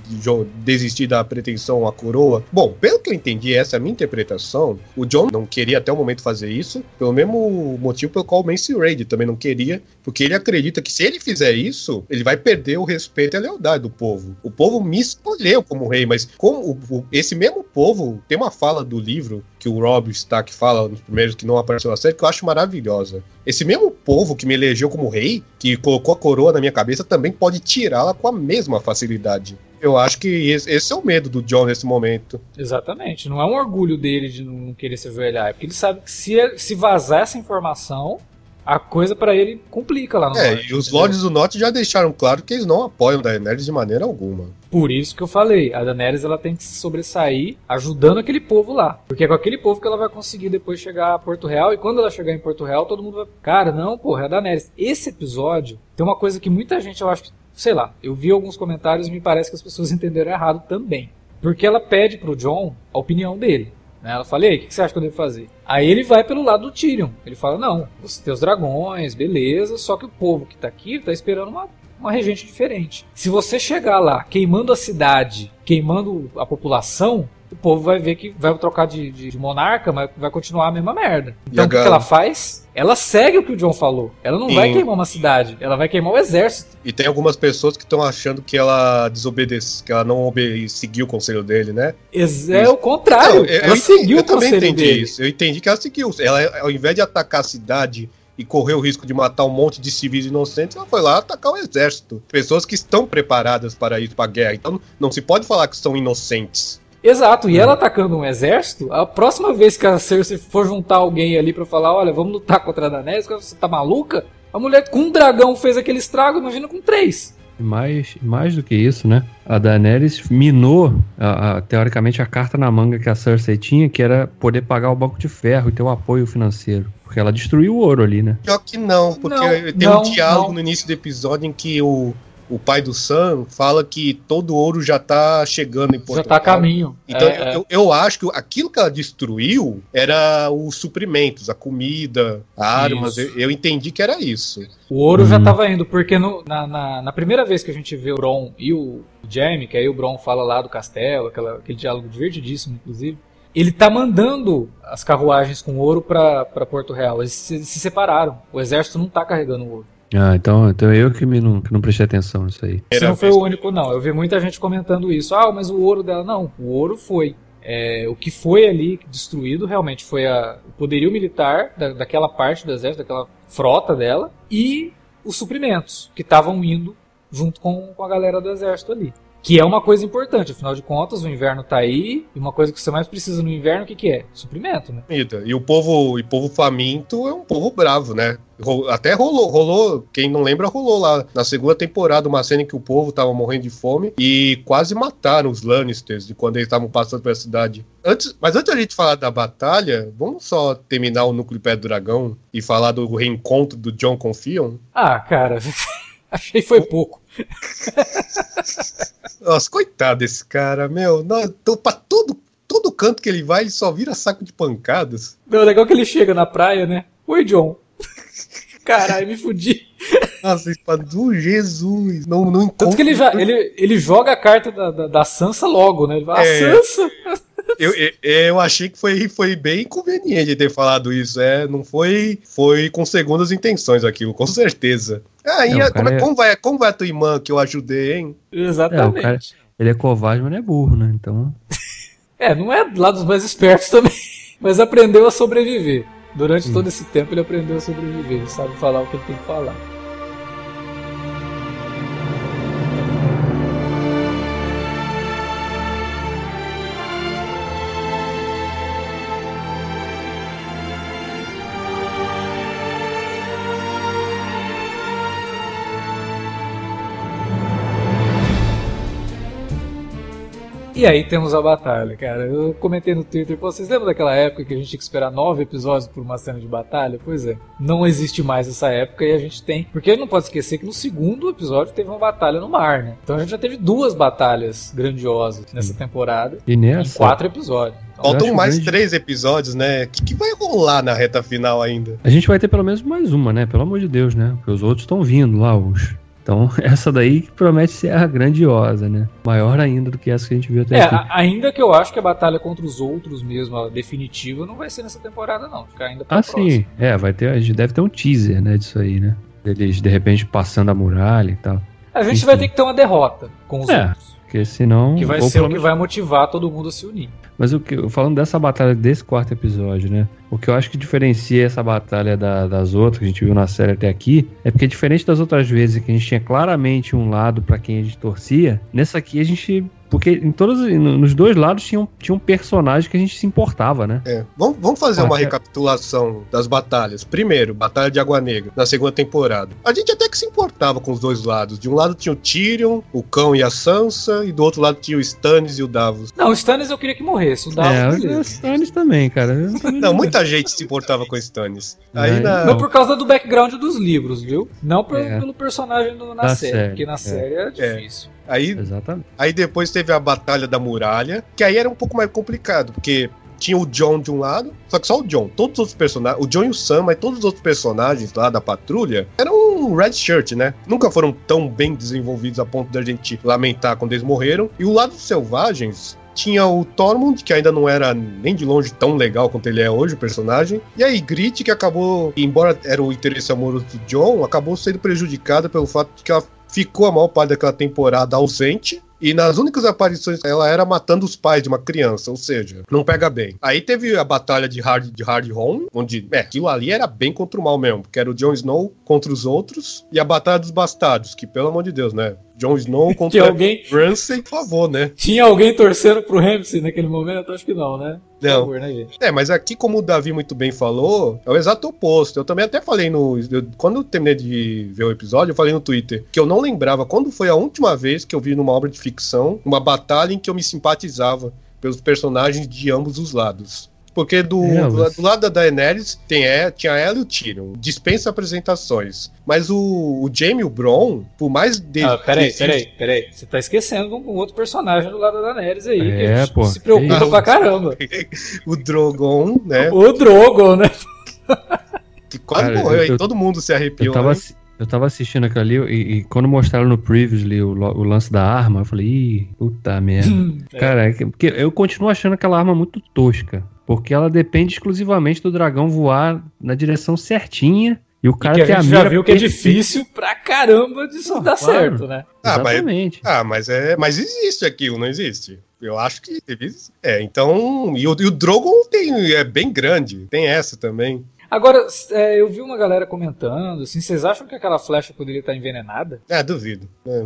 [SPEAKER 3] desistir da pretensão à coroa? Bom, pelo que eu entendi, essa é a minha interpretação. O John não queria até o momento fazer isso, pelo mesmo motivo pelo qual o Mace Raid também não queria, porque ele acredita que se ele fizer isso, ele vai perder o respeito e a lealdade do povo. O povo me escolheu como rei, mas como o- esse mesmo povo tem uma fala do livro que o Rob Stack fala nos primeiros que não apareceu na série que eu acho maravilhosa. Esse mesmo povo que me elegeu como rei, que colocou a coroa na minha cabeça, também pode tirá-la com a mesma facilidade. Eu acho que esse, é o medo do John nesse momento.
[SPEAKER 1] Exatamente. Não é um orgulho dele de não querer se ajoelhar. É porque ele sabe que se, se vazar essa informação, a coisa pra ele complica lá no
[SPEAKER 3] É,
[SPEAKER 1] norte,
[SPEAKER 3] e os
[SPEAKER 1] entendeu?
[SPEAKER 3] Lords do Norte já deixaram claro que eles não apoiam Daenerys de maneira alguma.
[SPEAKER 1] Por isso que eu falei, a Daenerys ela tem que se sobressair ajudando aquele povo lá. Porque é com aquele povo que ela vai conseguir depois chegar a Porto Real. E quando ela chegar em Porto Real, todo mundo vai. Cara, não, porra, é a Daenerys. Esse episódio tem uma coisa que muita gente, eu acho que. Sei lá, eu vi alguns comentários e me parece que as pessoas entenderam errado também. Porque ela pede pro John a opinião dele. Né? Ela fala, e aí, o que você acha que eu devo fazer? Aí ele vai pelo lado do Tyrion. Ele fala, não, você tem os dragões, beleza, só que o povo que tá aqui tá esperando uma uma regente diferente. Se você chegar lá queimando a cidade, queimando a população, o povo vai ver que vai trocar de, de- de monarca, mas vai continuar a mesma merda. Então o que, que ela faz? Ela segue o que o John falou. Ela não
[SPEAKER 3] Sim.
[SPEAKER 1] vai queimar uma cidade, ela vai queimar o exército.
[SPEAKER 3] E tem algumas pessoas que estão achando que ela desobedeceu, que ela não seguiu o conselho dele, né?
[SPEAKER 1] Ex- É
[SPEAKER 3] Isso.
[SPEAKER 1] o contrário.
[SPEAKER 3] Não, eu,
[SPEAKER 1] ela
[SPEAKER 3] eu
[SPEAKER 1] seguiu
[SPEAKER 3] entendi, eu
[SPEAKER 1] o
[SPEAKER 3] também
[SPEAKER 1] conselho
[SPEAKER 3] entendi
[SPEAKER 1] dele.
[SPEAKER 3] isso. Eu entendi que ela seguiu. Ela, ao invés de atacar a cidade e correr o risco de matar um monte de civis inocentes, ela foi lá atacar o exército. Pessoas que estão preparadas para ir para a guerra. Então não se pode falar que são inocentes.
[SPEAKER 1] Exato, e ela atacando um exército, a próxima vez que a Cersei for juntar alguém ali para falar, olha, vamos lutar contra a Daenerys, você tá maluca? A mulher com um dragão fez aquele estrago, imagina com três.
[SPEAKER 2] Mais, mais do que isso, né? A Daenerys minou, a, a, teoricamente, a carta na manga que a Cersei tinha, que era poder pagar o Banco de Ferro e ter o apoio financeiro. Porque ela destruiu o ouro ali, né?
[SPEAKER 3] Pior que não, porque não, tem não, um diálogo não. no início do episódio em que o, o pai do Sam fala que todo o ouro já tá chegando em Portugal.
[SPEAKER 1] Já tá a caminho.
[SPEAKER 3] Então é, eu, é. eu, acho que aquilo que ela destruiu era os suprimentos, a comida, armas. Eu, eu, entendi que era isso.
[SPEAKER 1] O ouro já uhum. tava indo, porque no, na, na, na, primeira vez que a gente vê o Bron e o Jamie, que aí o Bron fala lá do castelo, aquela, aquele diálogo divertidíssimo, inclusive ele tá mandando as carruagens com ouro para Porto Real. Eles se, se, separaram. O exército não tá carregando ouro.
[SPEAKER 2] Ah, então, então eu que, me não, que não prestei atenção nisso aí.
[SPEAKER 1] Você não foi o único, não. Eu vi muita gente comentando isso. Ah, mas o ouro dela. Não, o ouro foi. É, o que foi ali destruído realmente foi a, o poderio militar da, daquela parte do exército, daquela frota dela, e os suprimentos que estavam indo junto com, com a galera do exército ali. Que é uma coisa importante, afinal de contas, o inverno tá aí, e uma coisa que você mais precisa no inverno, o que, que é? Suprimento, né?
[SPEAKER 3] E o povo, e povo faminto é um povo bravo, né? Até rolou, rolou, quem não lembra, rolou lá na segunda temporada uma cena em que o povo tava morrendo de fome e quase mataram os Lannisters de quando eles estavam passando pela cidade. Antes, mas antes da gente falar da batalha, vamos só terminar o núcleo pé do dragão e falar do reencontro do John com Fion?
[SPEAKER 1] Ah, cara, achei foi pouco.
[SPEAKER 3] Nossa, coitado desse cara, meu. Não, tô pra todo, todo canto que ele vai, ele só vira saco de pancadas.
[SPEAKER 1] Não, legal que ele chega na praia, né? Oi, John. Caralho, me fudi.
[SPEAKER 3] Nossa, do Jesus. Não, não
[SPEAKER 1] encontra. Tanto que ele, já, ele, ele joga a carta da, da, da Sansa logo, né? Ele fala, é. a Sansa.
[SPEAKER 3] Eu, eu, eu, achei que foi, foi bem conveniente ter falado isso. É, não foi, foi com segundas intenções aquilo, com certeza. Ah, não, como, é, como, vai, como vai a tua irmã que eu ajudei, hein?
[SPEAKER 1] Exatamente.
[SPEAKER 2] É, cara, ele é covarde, mas não é burro, né? Então.
[SPEAKER 1] é, não é lá dos mais espertos também. Mas aprendeu a sobreviver. Durante hum. todo esse tempo ele aprendeu a sobreviver. Ele sabe falar o que ele tem que falar. E aí temos a batalha, cara. Eu comentei no Twitter, pô, vocês lembram daquela época que a gente tinha que esperar nove episódios por uma cena de batalha? Pois é, não existe mais essa época e a gente tem. Porque a gente não pode esquecer que no segundo episódio teve uma batalha no mar, né? Então a gente já teve duas batalhas grandiosas nessa temporada.
[SPEAKER 2] E nessa?
[SPEAKER 1] Em quatro episódios.
[SPEAKER 3] Então, Faltam mais grande... três episódios, né? O que, que, vai rolar na reta final ainda?
[SPEAKER 2] A gente vai ter pelo menos mais uma, né? Pelo amor de Deus, né? Porque os outros estão vindo lá, os então, essa daí promete ser a grandiosa, né? Maior ainda do que essa que a gente viu até
[SPEAKER 1] é,
[SPEAKER 2] aqui.
[SPEAKER 1] ainda que eu acho que a batalha contra os outros mesmo, a definitiva, não vai ser nessa temporada, não. Ficar ainda pra
[SPEAKER 2] Ah, sim. É, vai ter, a gente deve ter um teaser, né, disso aí, né? Eles, de repente, passando a muralha e tal.
[SPEAKER 1] A gente Enfim. vai ter que ter uma derrota com os é, outros.
[SPEAKER 2] Porque senão.
[SPEAKER 1] Que vai ser o que vai motivar todo mundo a se unir.
[SPEAKER 2] Mas o que, falando dessa batalha desse quarto episódio, né? O que eu acho que diferencia essa batalha da, das outras que a gente viu na série até aqui é porque, diferente das outras vezes que a gente tinha claramente um lado para quem a gente torcia, nessa aqui a gente porque em todos, nos dois lados tinha um, tinha um personagem que a gente se importava, né?
[SPEAKER 3] É. Vamos, vamos fazer uma recapitulação das batalhas. Primeiro, Batalha de Água Negra, na segunda temporada. A gente até que se importava com os dois lados. De um lado tinha o Tyrion, o Cão e a Sansa, e do outro lado tinha o Stannis e o Davos.
[SPEAKER 1] Não, o Stannis eu queria que morresse. O Davos.
[SPEAKER 2] É, o Stannis também, cara.
[SPEAKER 3] não, muita gente se importava com o Stannis.
[SPEAKER 1] Aí na... Não por causa do background dos livros, viu? Não por, é. pelo personagem do, na da série, série, porque na é. série é difícil.
[SPEAKER 3] Aí, Exatamente. aí depois teve a Batalha da Muralha, que aí era um pouco mais complicado, porque tinha o John de um lado, só que só o John. Todos os outros personagens, o John e o Sam, mas todos os outros personagens lá da patrulha eram um red shirt, né? Nunca foram tão bem desenvolvidos a ponto da gente lamentar quando eles morreram. E o lado dos selvagens tinha o Tormund, que ainda não era nem de longe tão legal quanto ele é hoje, o personagem. E a Ygritte, que acabou, embora era o interesse amoroso do John, acabou sendo prejudicada pelo fato de que ela ficou a maior parte daquela temporada ausente E nas únicas aparições, ela era matando os pais de uma criança, ou seja, não pega bem. Aí teve a batalha de Hard, de Hard Home, onde, é, aquilo ali era bem contra o mal mesmo, porque era o Jon Snow contra os outros, e a Batalha dos Bastardos, que pelo amor de Deus, né? Jon Snow contra
[SPEAKER 1] Tinha alguém-
[SPEAKER 3] Ramsay, por favor, né?
[SPEAKER 1] Tinha alguém torcendo pro Ramsey naquele momento? Acho que não, né? Por
[SPEAKER 3] Não.
[SPEAKER 1] favor, né?
[SPEAKER 3] É, mas aqui, como o Davi muito bem falou, é o exato oposto. Eu também até falei no. eu- quando eu terminei de ver o episódio, eu falei no Twitter que eu não lembrava quando foi a última vez que eu vi numa obra de ficção uma batalha em que eu me simpatizava pelos personagens de ambos os lados. Porque do,
[SPEAKER 2] É,
[SPEAKER 3] do,
[SPEAKER 2] mas-
[SPEAKER 3] do lado da Daenerys tem, é, tinha ela e o Tyrion. Dispensa apresentações. Mas o, o Jaime e o Bron, por mais dele.
[SPEAKER 1] Ah, peraí, peraí, peraí. Você tá esquecendo um outro personagem do lado da Daenerys aí. que
[SPEAKER 2] É,
[SPEAKER 1] a gente
[SPEAKER 2] pô,
[SPEAKER 1] se preocupa
[SPEAKER 3] que
[SPEAKER 1] pra caramba.
[SPEAKER 3] O Drogon, né?
[SPEAKER 1] O Drogon, né?
[SPEAKER 3] Que quase
[SPEAKER 2] Cara,
[SPEAKER 3] morreu
[SPEAKER 2] eu-
[SPEAKER 3] aí. Todo mundo se arrepiou.
[SPEAKER 2] Eu tava,
[SPEAKER 3] né?
[SPEAKER 2] Eu tava assistindo aquilo ali e, e quando mostraram no Previously o, o lance da arma, eu falei, ih, puta merda.
[SPEAKER 1] É.
[SPEAKER 2] Cara, é que- porque eu continuo achando aquela arma muito tosca. Porque ela depende exclusivamente do dragão voar na direção certinha e o
[SPEAKER 1] E
[SPEAKER 2] cara
[SPEAKER 1] que a
[SPEAKER 2] ter a
[SPEAKER 1] gente
[SPEAKER 2] mira
[SPEAKER 1] já viu que é difícil pra caramba disso dar
[SPEAKER 2] claro.
[SPEAKER 1] certo, né?
[SPEAKER 3] Ah, mas-
[SPEAKER 2] Exatamente.
[SPEAKER 3] Ah, mas é. Mas existe aquilo, não existe? Eu acho que. É, então. E o, e o Drogon tem, é bem grande. Tem essa também.
[SPEAKER 1] Agora, é, eu vi uma galera comentando, assim, vocês acham que aquela flecha poderia estar envenenada?
[SPEAKER 3] É, duvido. É,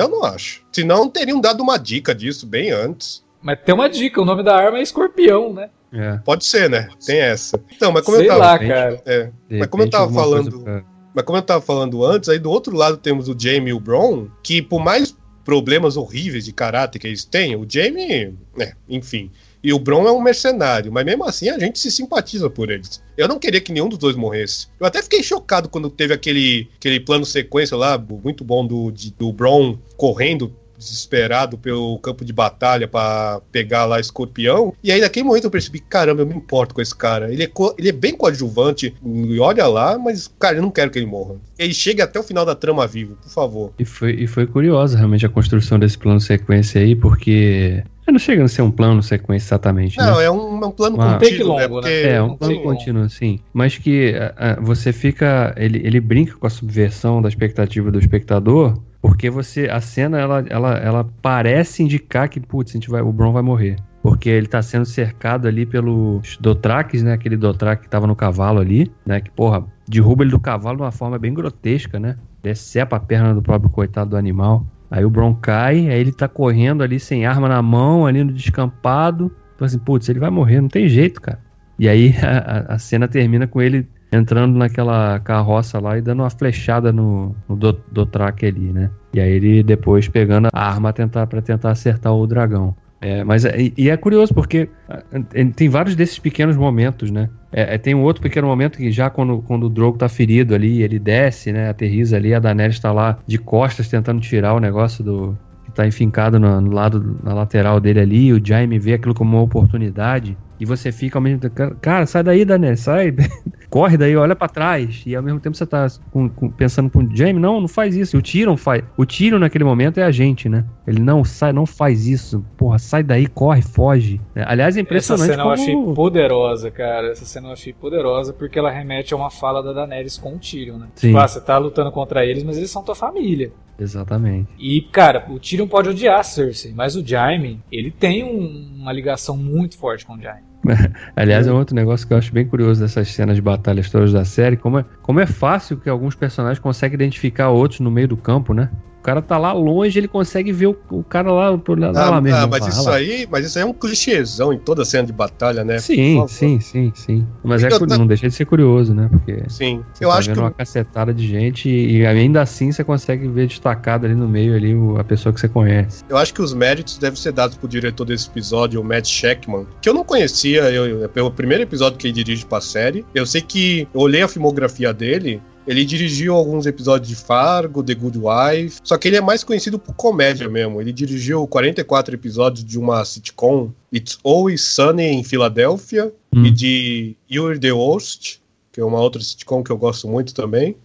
[SPEAKER 3] Eu não acho. Senão teriam dado uma dica disso bem antes.
[SPEAKER 1] Mas tem uma dica, o nome da arma é escorpião, né?
[SPEAKER 2] É,
[SPEAKER 3] Pode ser, né? Tem essa. Então, mas como
[SPEAKER 1] Sei
[SPEAKER 3] eu tava.
[SPEAKER 1] lá, cara.
[SPEAKER 3] É, Mas como eu tava falando-
[SPEAKER 2] pra-
[SPEAKER 3] mas como eu tava falando antes, aí do outro lado temos o Jaime e o Bron, que por mais problemas horríveis de caráter que eles têm, o Jaime, né, enfim. E o Bron é um mercenário, mas mesmo assim a gente se simpatiza por eles. Eu não queria que nenhum dos dois morresse. Eu até fiquei chocado quando teve aquele, aquele plano sequência lá, muito bom do, de- do Bron correndo desesperado pelo campo de batalha pra pegar lá escorpião. E aí naquele momento eu percebi, caramba, eu me importo com esse cara. Ele é, ele é bem coadjuvante, e olha lá, mas, cara, eu não quero que ele morra. Ele chegue até o final da trama vivo, por favor.
[SPEAKER 2] E foi, e foi curiosa realmente a construção desse plano sequência aí, porque. Não chega a ser um plano sequência exatamente. né?
[SPEAKER 3] Não, é um, é um plano.
[SPEAKER 1] Take
[SPEAKER 3] contínuo, né?
[SPEAKER 1] longo, né?
[SPEAKER 3] Porque
[SPEAKER 2] É, um plano contínuo, sim. Mas que ah, ah, você fica. Ele, ele brinca com a subversão da expectativa do espectador, porque você. A cena ela, ela, ela parece indicar que, putz, a gente vai, o Bron vai morrer. Porque ele tá sendo cercado ali pelos Dothraques, né? Aquele Dothrak que tava no cavalo ali, né? Que, porra, derruba ele do cavalo de uma forma bem grotesca, né? Decepa a perna do próprio coitado do animal. Aí o Bron cai, aí ele tá correndo ali sem arma na mão, ali no descampado. Então assim, putz, ele vai morrer, não tem jeito, cara. E aí a, a- cena termina com ele entrando naquela carroça lá e dando uma flechada no, no do, Dothraki ali, né? E aí ele depois pegando a arma tentar, para tentar acertar o dragão. É, mas é- e, é curioso porque ah, eh, tem vários desses pequenos momentos, né? É, é, tem um outro pequeno momento que já quando, quando o Drogo tá ferido ali, ele desce, né? Aterriza ali, a Daenerys tá lá de costas tentando tirar o negócio do tá enfincado no, no lado na lateral dele ali, o Jaime vê aquilo como uma oportunidade e você fica ao mesmo tempo, cara, sai daí, Daenerys, sai, corre daí, olha pra trás e ao mesmo tempo você tá com- com- pensando com o Jaime, não, não faz isso. O Tyrion faz, o Tyrion naquele momento é a gente, né? Ele não sai, não faz isso, porra, sai daí, corre, foge. É, Aliás, é
[SPEAKER 1] Essa
[SPEAKER 2] impressionante
[SPEAKER 1] cena eu achei
[SPEAKER 2] como-
[SPEAKER 1] poderosa, cara. Essa cena eu achei poderosa porque ela remete a uma fala da Daenerys com o Tyrion, né?
[SPEAKER 2] Sim.
[SPEAKER 1] Tipo, ah, você tá lutando contra eles, mas eles são tua família.
[SPEAKER 2] Exatamente.
[SPEAKER 1] E, cara, o Tyrion pode odiar a Cersei, mas o Jaime, ele tem um- uma ligação muito forte com o Jaime.
[SPEAKER 2] Aliás, é um outro negócio que eu acho bem curioso dessas cenas de batalhas todas da série, como é, como é fácil que alguns personagens conseguem identificar outros no meio do campo, né? O cara tá lá longe, ele consegue ver o, o cara lá, lá,
[SPEAKER 3] Ah,
[SPEAKER 2] lá mesmo.
[SPEAKER 3] ah, mas isso
[SPEAKER 2] lá.
[SPEAKER 3] aí, mas isso aí é um clichêzão em toda cena de batalha, né?
[SPEAKER 2] Sim, sim, sim, sim. Mas é, cu- não deixa de ser curioso, né? Porque
[SPEAKER 3] Sim. eu
[SPEAKER 2] tá
[SPEAKER 3] acho
[SPEAKER 2] vendo
[SPEAKER 3] que
[SPEAKER 2] uma cacetada de gente e, ainda assim você consegue ver destacado ali no meio ali a pessoa que você conhece.
[SPEAKER 3] Eu acho que os méritos devem ser dados pro diretor desse episódio, o Matt Sheckman, que eu não conhecia, eu, pelo primeiro episódio que ele dirige pra série. Eu sei que eu olhei a filmografia dele. Ele dirigiu alguns episódios de Fargo, The Good Wife, só que ele é mais conhecido por comédia mesmo. Ele dirigiu 44 episódios de uma sitcom, It's Always Sunny em Filadélfia,
[SPEAKER 2] Hum.
[SPEAKER 3] e de You're the Host, que é uma outra sitcom que eu gosto muito também.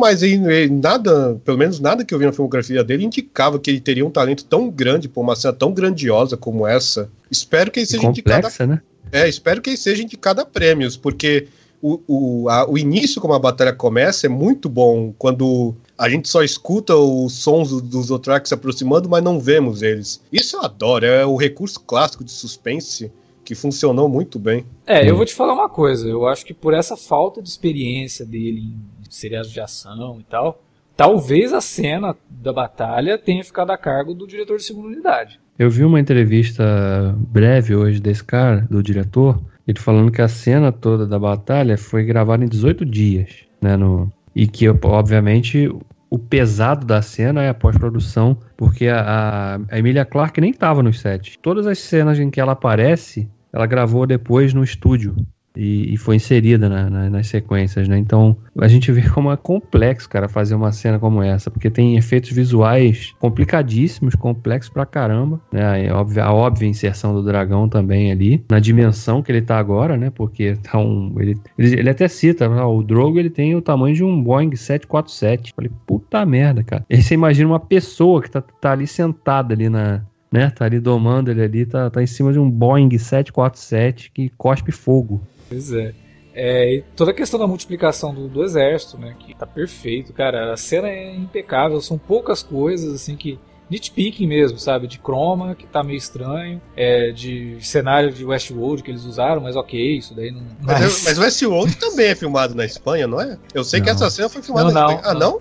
[SPEAKER 3] Mas ele, ele nada, pelo menos nada que eu vi na filmografia dele indicava que ele teria um talento tão grande por uma cena tão grandiosa como essa. Espero que ele seja indicado
[SPEAKER 2] complexa, né?
[SPEAKER 3] é, espero que ele seja indicado a prêmios, porque o, o, a, o início como a batalha começa é muito bom, quando a gente só escuta os sons dos Zotraki se aproximando, mas não vemos eles. Isso eu adoro, é o recurso clássico de suspense que funcionou muito bem.
[SPEAKER 1] É, eu vou te falar uma coisa, eu acho que por essa falta de experiência dele em seriados de ação e tal, talvez a cena da batalha tenha ficado a cargo do diretor de segunda unidade.
[SPEAKER 2] Eu vi uma entrevista breve hoje desse cara, do diretor, ele falando que a cena toda da batalha foi gravada em 18 dias, né, no, e que, obviamente, o pesado da cena é a pós-produção, porque a, a Emilia Clarke nem estava nos sets. Todas as cenas em que ela aparece, ela gravou depois no estúdio e, e foi inserida na, na, nas sequências, né? Então a gente vê como é complexo, cara, fazer uma cena como essa, porque tem efeitos visuais complicadíssimos, complexos pra caramba, né? A óbvia, a óbvia inserção do dragão também ali, na dimensão que ele tá agora, né? Porque tá um, ele, ele, ele até cita, ah, o Drogo ele tem o tamanho de um Boeing 747. Falei, puta merda, cara. Aí você imagina uma pessoa que tá, tá ali sentada ali na, né? Tá ali domando ele ali, tá, tá em cima de um Boeing 747 que cospe fogo.
[SPEAKER 1] Pois é. É, e toda a questão da multiplicação do, do, exército, né? Que tá perfeito, cara. A cena é impecável, são poucas coisas, assim, que. Nitpicking mesmo, sabe? De chroma, que tá meio estranho. É, de cenário de Westworld que eles usaram, mas ok, isso daí não.
[SPEAKER 3] Mas, mas, mas Westworld também é filmado na Espanha, não é? Eu sei não. que essa cena foi filmada
[SPEAKER 1] não,
[SPEAKER 3] na
[SPEAKER 1] Espanha.
[SPEAKER 3] Ah, não?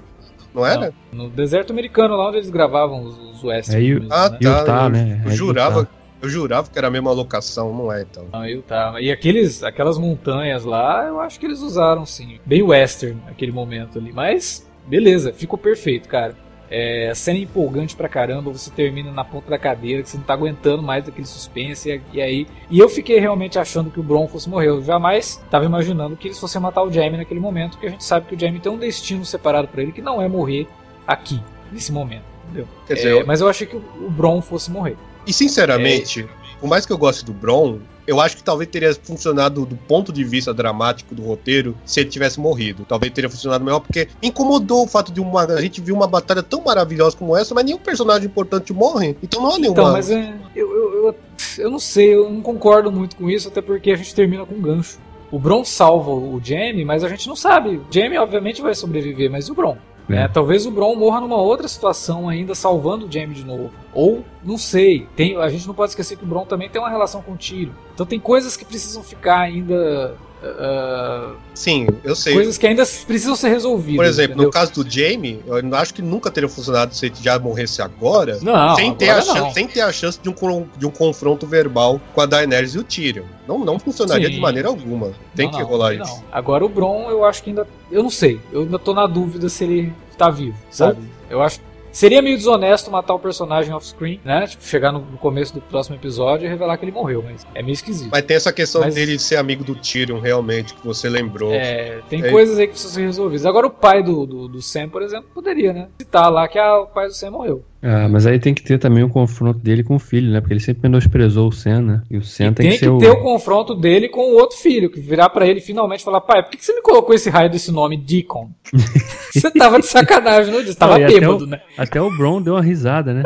[SPEAKER 3] Não era?
[SPEAKER 1] Não. No deserto americano, lá onde eles gravavam os, os westerns.
[SPEAKER 2] É,
[SPEAKER 1] mesmo,
[SPEAKER 3] ah,
[SPEAKER 1] né?
[SPEAKER 3] tá.
[SPEAKER 2] Utah, né?
[SPEAKER 3] Eu
[SPEAKER 2] É
[SPEAKER 3] jurava.
[SPEAKER 2] Utah.
[SPEAKER 3] Eu jurava que era a mesma locação, não é então.
[SPEAKER 1] Não, eu tá. E aqueles, aquelas montanhas lá, eu acho que eles usaram sim. Bem western aquele momento ali. Mas, beleza, ficou perfeito, cara. É, a cena é empolgante pra caramba, você termina na ponta da cadeira, que você não tá aguentando mais daquele suspense, e, e aí. E eu fiquei realmente achando que o Bron fosse morrer. Eu jamais tava imaginando que eles fossem matar o Jaime naquele momento, porque a gente sabe que o Jaime tem um destino separado para ele que não é morrer aqui, nesse momento. Entendeu?
[SPEAKER 3] Quer dizer,
[SPEAKER 1] É,
[SPEAKER 3] eu-
[SPEAKER 1] mas eu achei que o, o Bron fosse morrer.
[SPEAKER 3] E sinceramente, por mais que eu goste do Bron, eu acho que talvez teria funcionado do ponto de vista dramático do roteiro se ele tivesse morrido. Talvez teria funcionado melhor, porque incomodou o fato de uma. A gente viu uma batalha tão maravilhosa como essa, mas nenhum personagem importante morre. Então não há nenhuma.
[SPEAKER 1] Então, mas é, eu, eu, eu, eu não sei, eu não concordo muito com isso, até porque a gente termina com um gancho. O Bron salva o Jamie, mas a gente não sabe. O Jamie, obviamente, vai sobreviver, mas e o Bron?
[SPEAKER 2] É.
[SPEAKER 1] né? Talvez o Bron morra numa outra situação ainda, salvando o Jamie de novo. Ou, não sei. Tem, a gente não pode esquecer que o Bron também tem uma relação com o Tiro. Então tem coisas que precisam ficar ainda. Ah,
[SPEAKER 3] Sim, eu sei.
[SPEAKER 1] coisas que ainda precisam ser resolvidas.
[SPEAKER 3] Por exemplo,
[SPEAKER 1] entendeu?
[SPEAKER 3] no caso do Jamie, eu não acho que nunca teria funcionado se ele já morresse agora.
[SPEAKER 1] Não,
[SPEAKER 3] sem, ter a
[SPEAKER 1] agora não.
[SPEAKER 3] chance, sem ter a chance de um, de um confronto verbal com a Daenerys e o Tyrion. Não, não funcionaria
[SPEAKER 1] Sim.
[SPEAKER 3] de maneira alguma. Tem
[SPEAKER 1] Não,
[SPEAKER 3] que rolar
[SPEAKER 1] não.
[SPEAKER 3] isso.
[SPEAKER 1] Agora o Bron, eu acho que ainda. Eu não sei. Eu ainda tô na dúvida se ele tá vivo, sabe? Eu acho. Seria meio desonesto matar o personagem off-screen, né? Tipo, chegar no no começo do próximo episódio e revelar que ele morreu, mas é meio esquisito.
[SPEAKER 3] Mas tem essa questão
[SPEAKER 1] Mas-
[SPEAKER 3] dele ser amigo do Tyrion, realmente, que você lembrou.
[SPEAKER 1] É, tem
[SPEAKER 3] É.
[SPEAKER 1] coisas aí que precisam ser resolvidas. Agora o pai do, do, do Sam, por exemplo, poderia, né? Citar lá que ah, o pai do Sam morreu.
[SPEAKER 2] Ah, mas aí tem que ter também o confronto dele com o filho, né? Porque ele sempre menosprezou o Sen, né? E o Sen
[SPEAKER 1] E
[SPEAKER 2] tem,
[SPEAKER 1] tem
[SPEAKER 2] que
[SPEAKER 1] que
[SPEAKER 2] ser o.
[SPEAKER 1] ter o confronto dele com o outro filho, que virar pra ele finalmente e falar: pai, por que que você me colocou esse raio desse nome, Deacon? você tava de sacanagem, não disse? Tava
[SPEAKER 2] Não, até
[SPEAKER 1] bêbado,
[SPEAKER 2] o-
[SPEAKER 1] né?
[SPEAKER 2] Até o Bron deu uma risada, né?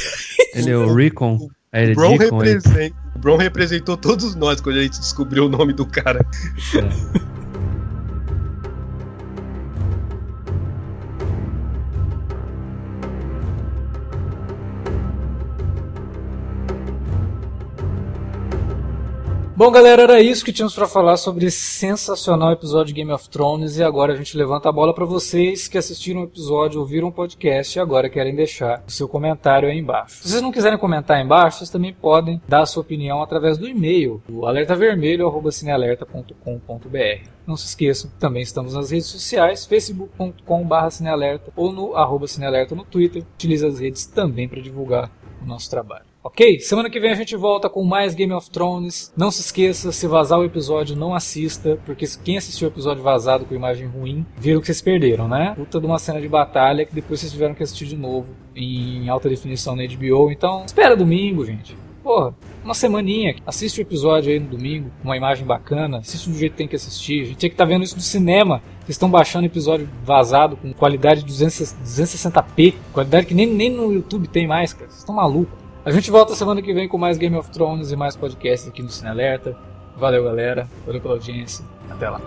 [SPEAKER 2] ele é o Recon. Aí ele
[SPEAKER 3] Bron,
[SPEAKER 2] é ele-
[SPEAKER 3] o Bron representou todos nós quando a gente descobriu o nome do cara.
[SPEAKER 1] Bom, galera, era isso que tínhamos pra falar sobre esse sensacional episódio de Game of Thrones. E agora a gente levanta a bola pra vocês que assistiram o episódio, ouviram o podcast e agora querem deixar o seu comentário aí embaixo. Se vocês não quiserem comentar aí embaixo, vocês também podem dar a sua opinião através do e-mail, o alertavermelho.cinealerta.com.br. Não se esqueçam, também estamos nas redes sociais, facebook.com.br cinealerta ou no arroba cinealerta no Twitter. Utilize as redes também para divulgar o nosso trabalho. Ok? Semana que vem a gente volta com mais Game of Thrones. Não se esqueça, se vazar o episódio, não assista, porque quem assistiu o episódio vazado com imagem ruim, viram que vocês perderam, né? Puta de uma cena de batalha que depois vocês tiveram que assistir de novo em alta definição na HBO. Então, espera domingo, gente. Porra, uma semaninha. Assiste o episódio aí no domingo, com uma imagem bacana. Assiste do jeito que tem que assistir. A gente tinha que estar vendo isso no cinema. Vocês estão baixando episódio vazado com qualidade 200 260p. Qualidade que nem, nem no YouTube tem mais, cara. Vocês estão malucos. A gente volta semana que vem com mais Game of Thrones e mais podcasts aqui no Cine Alerta. Valeu, galera. Valeu pela audiência. Até lá.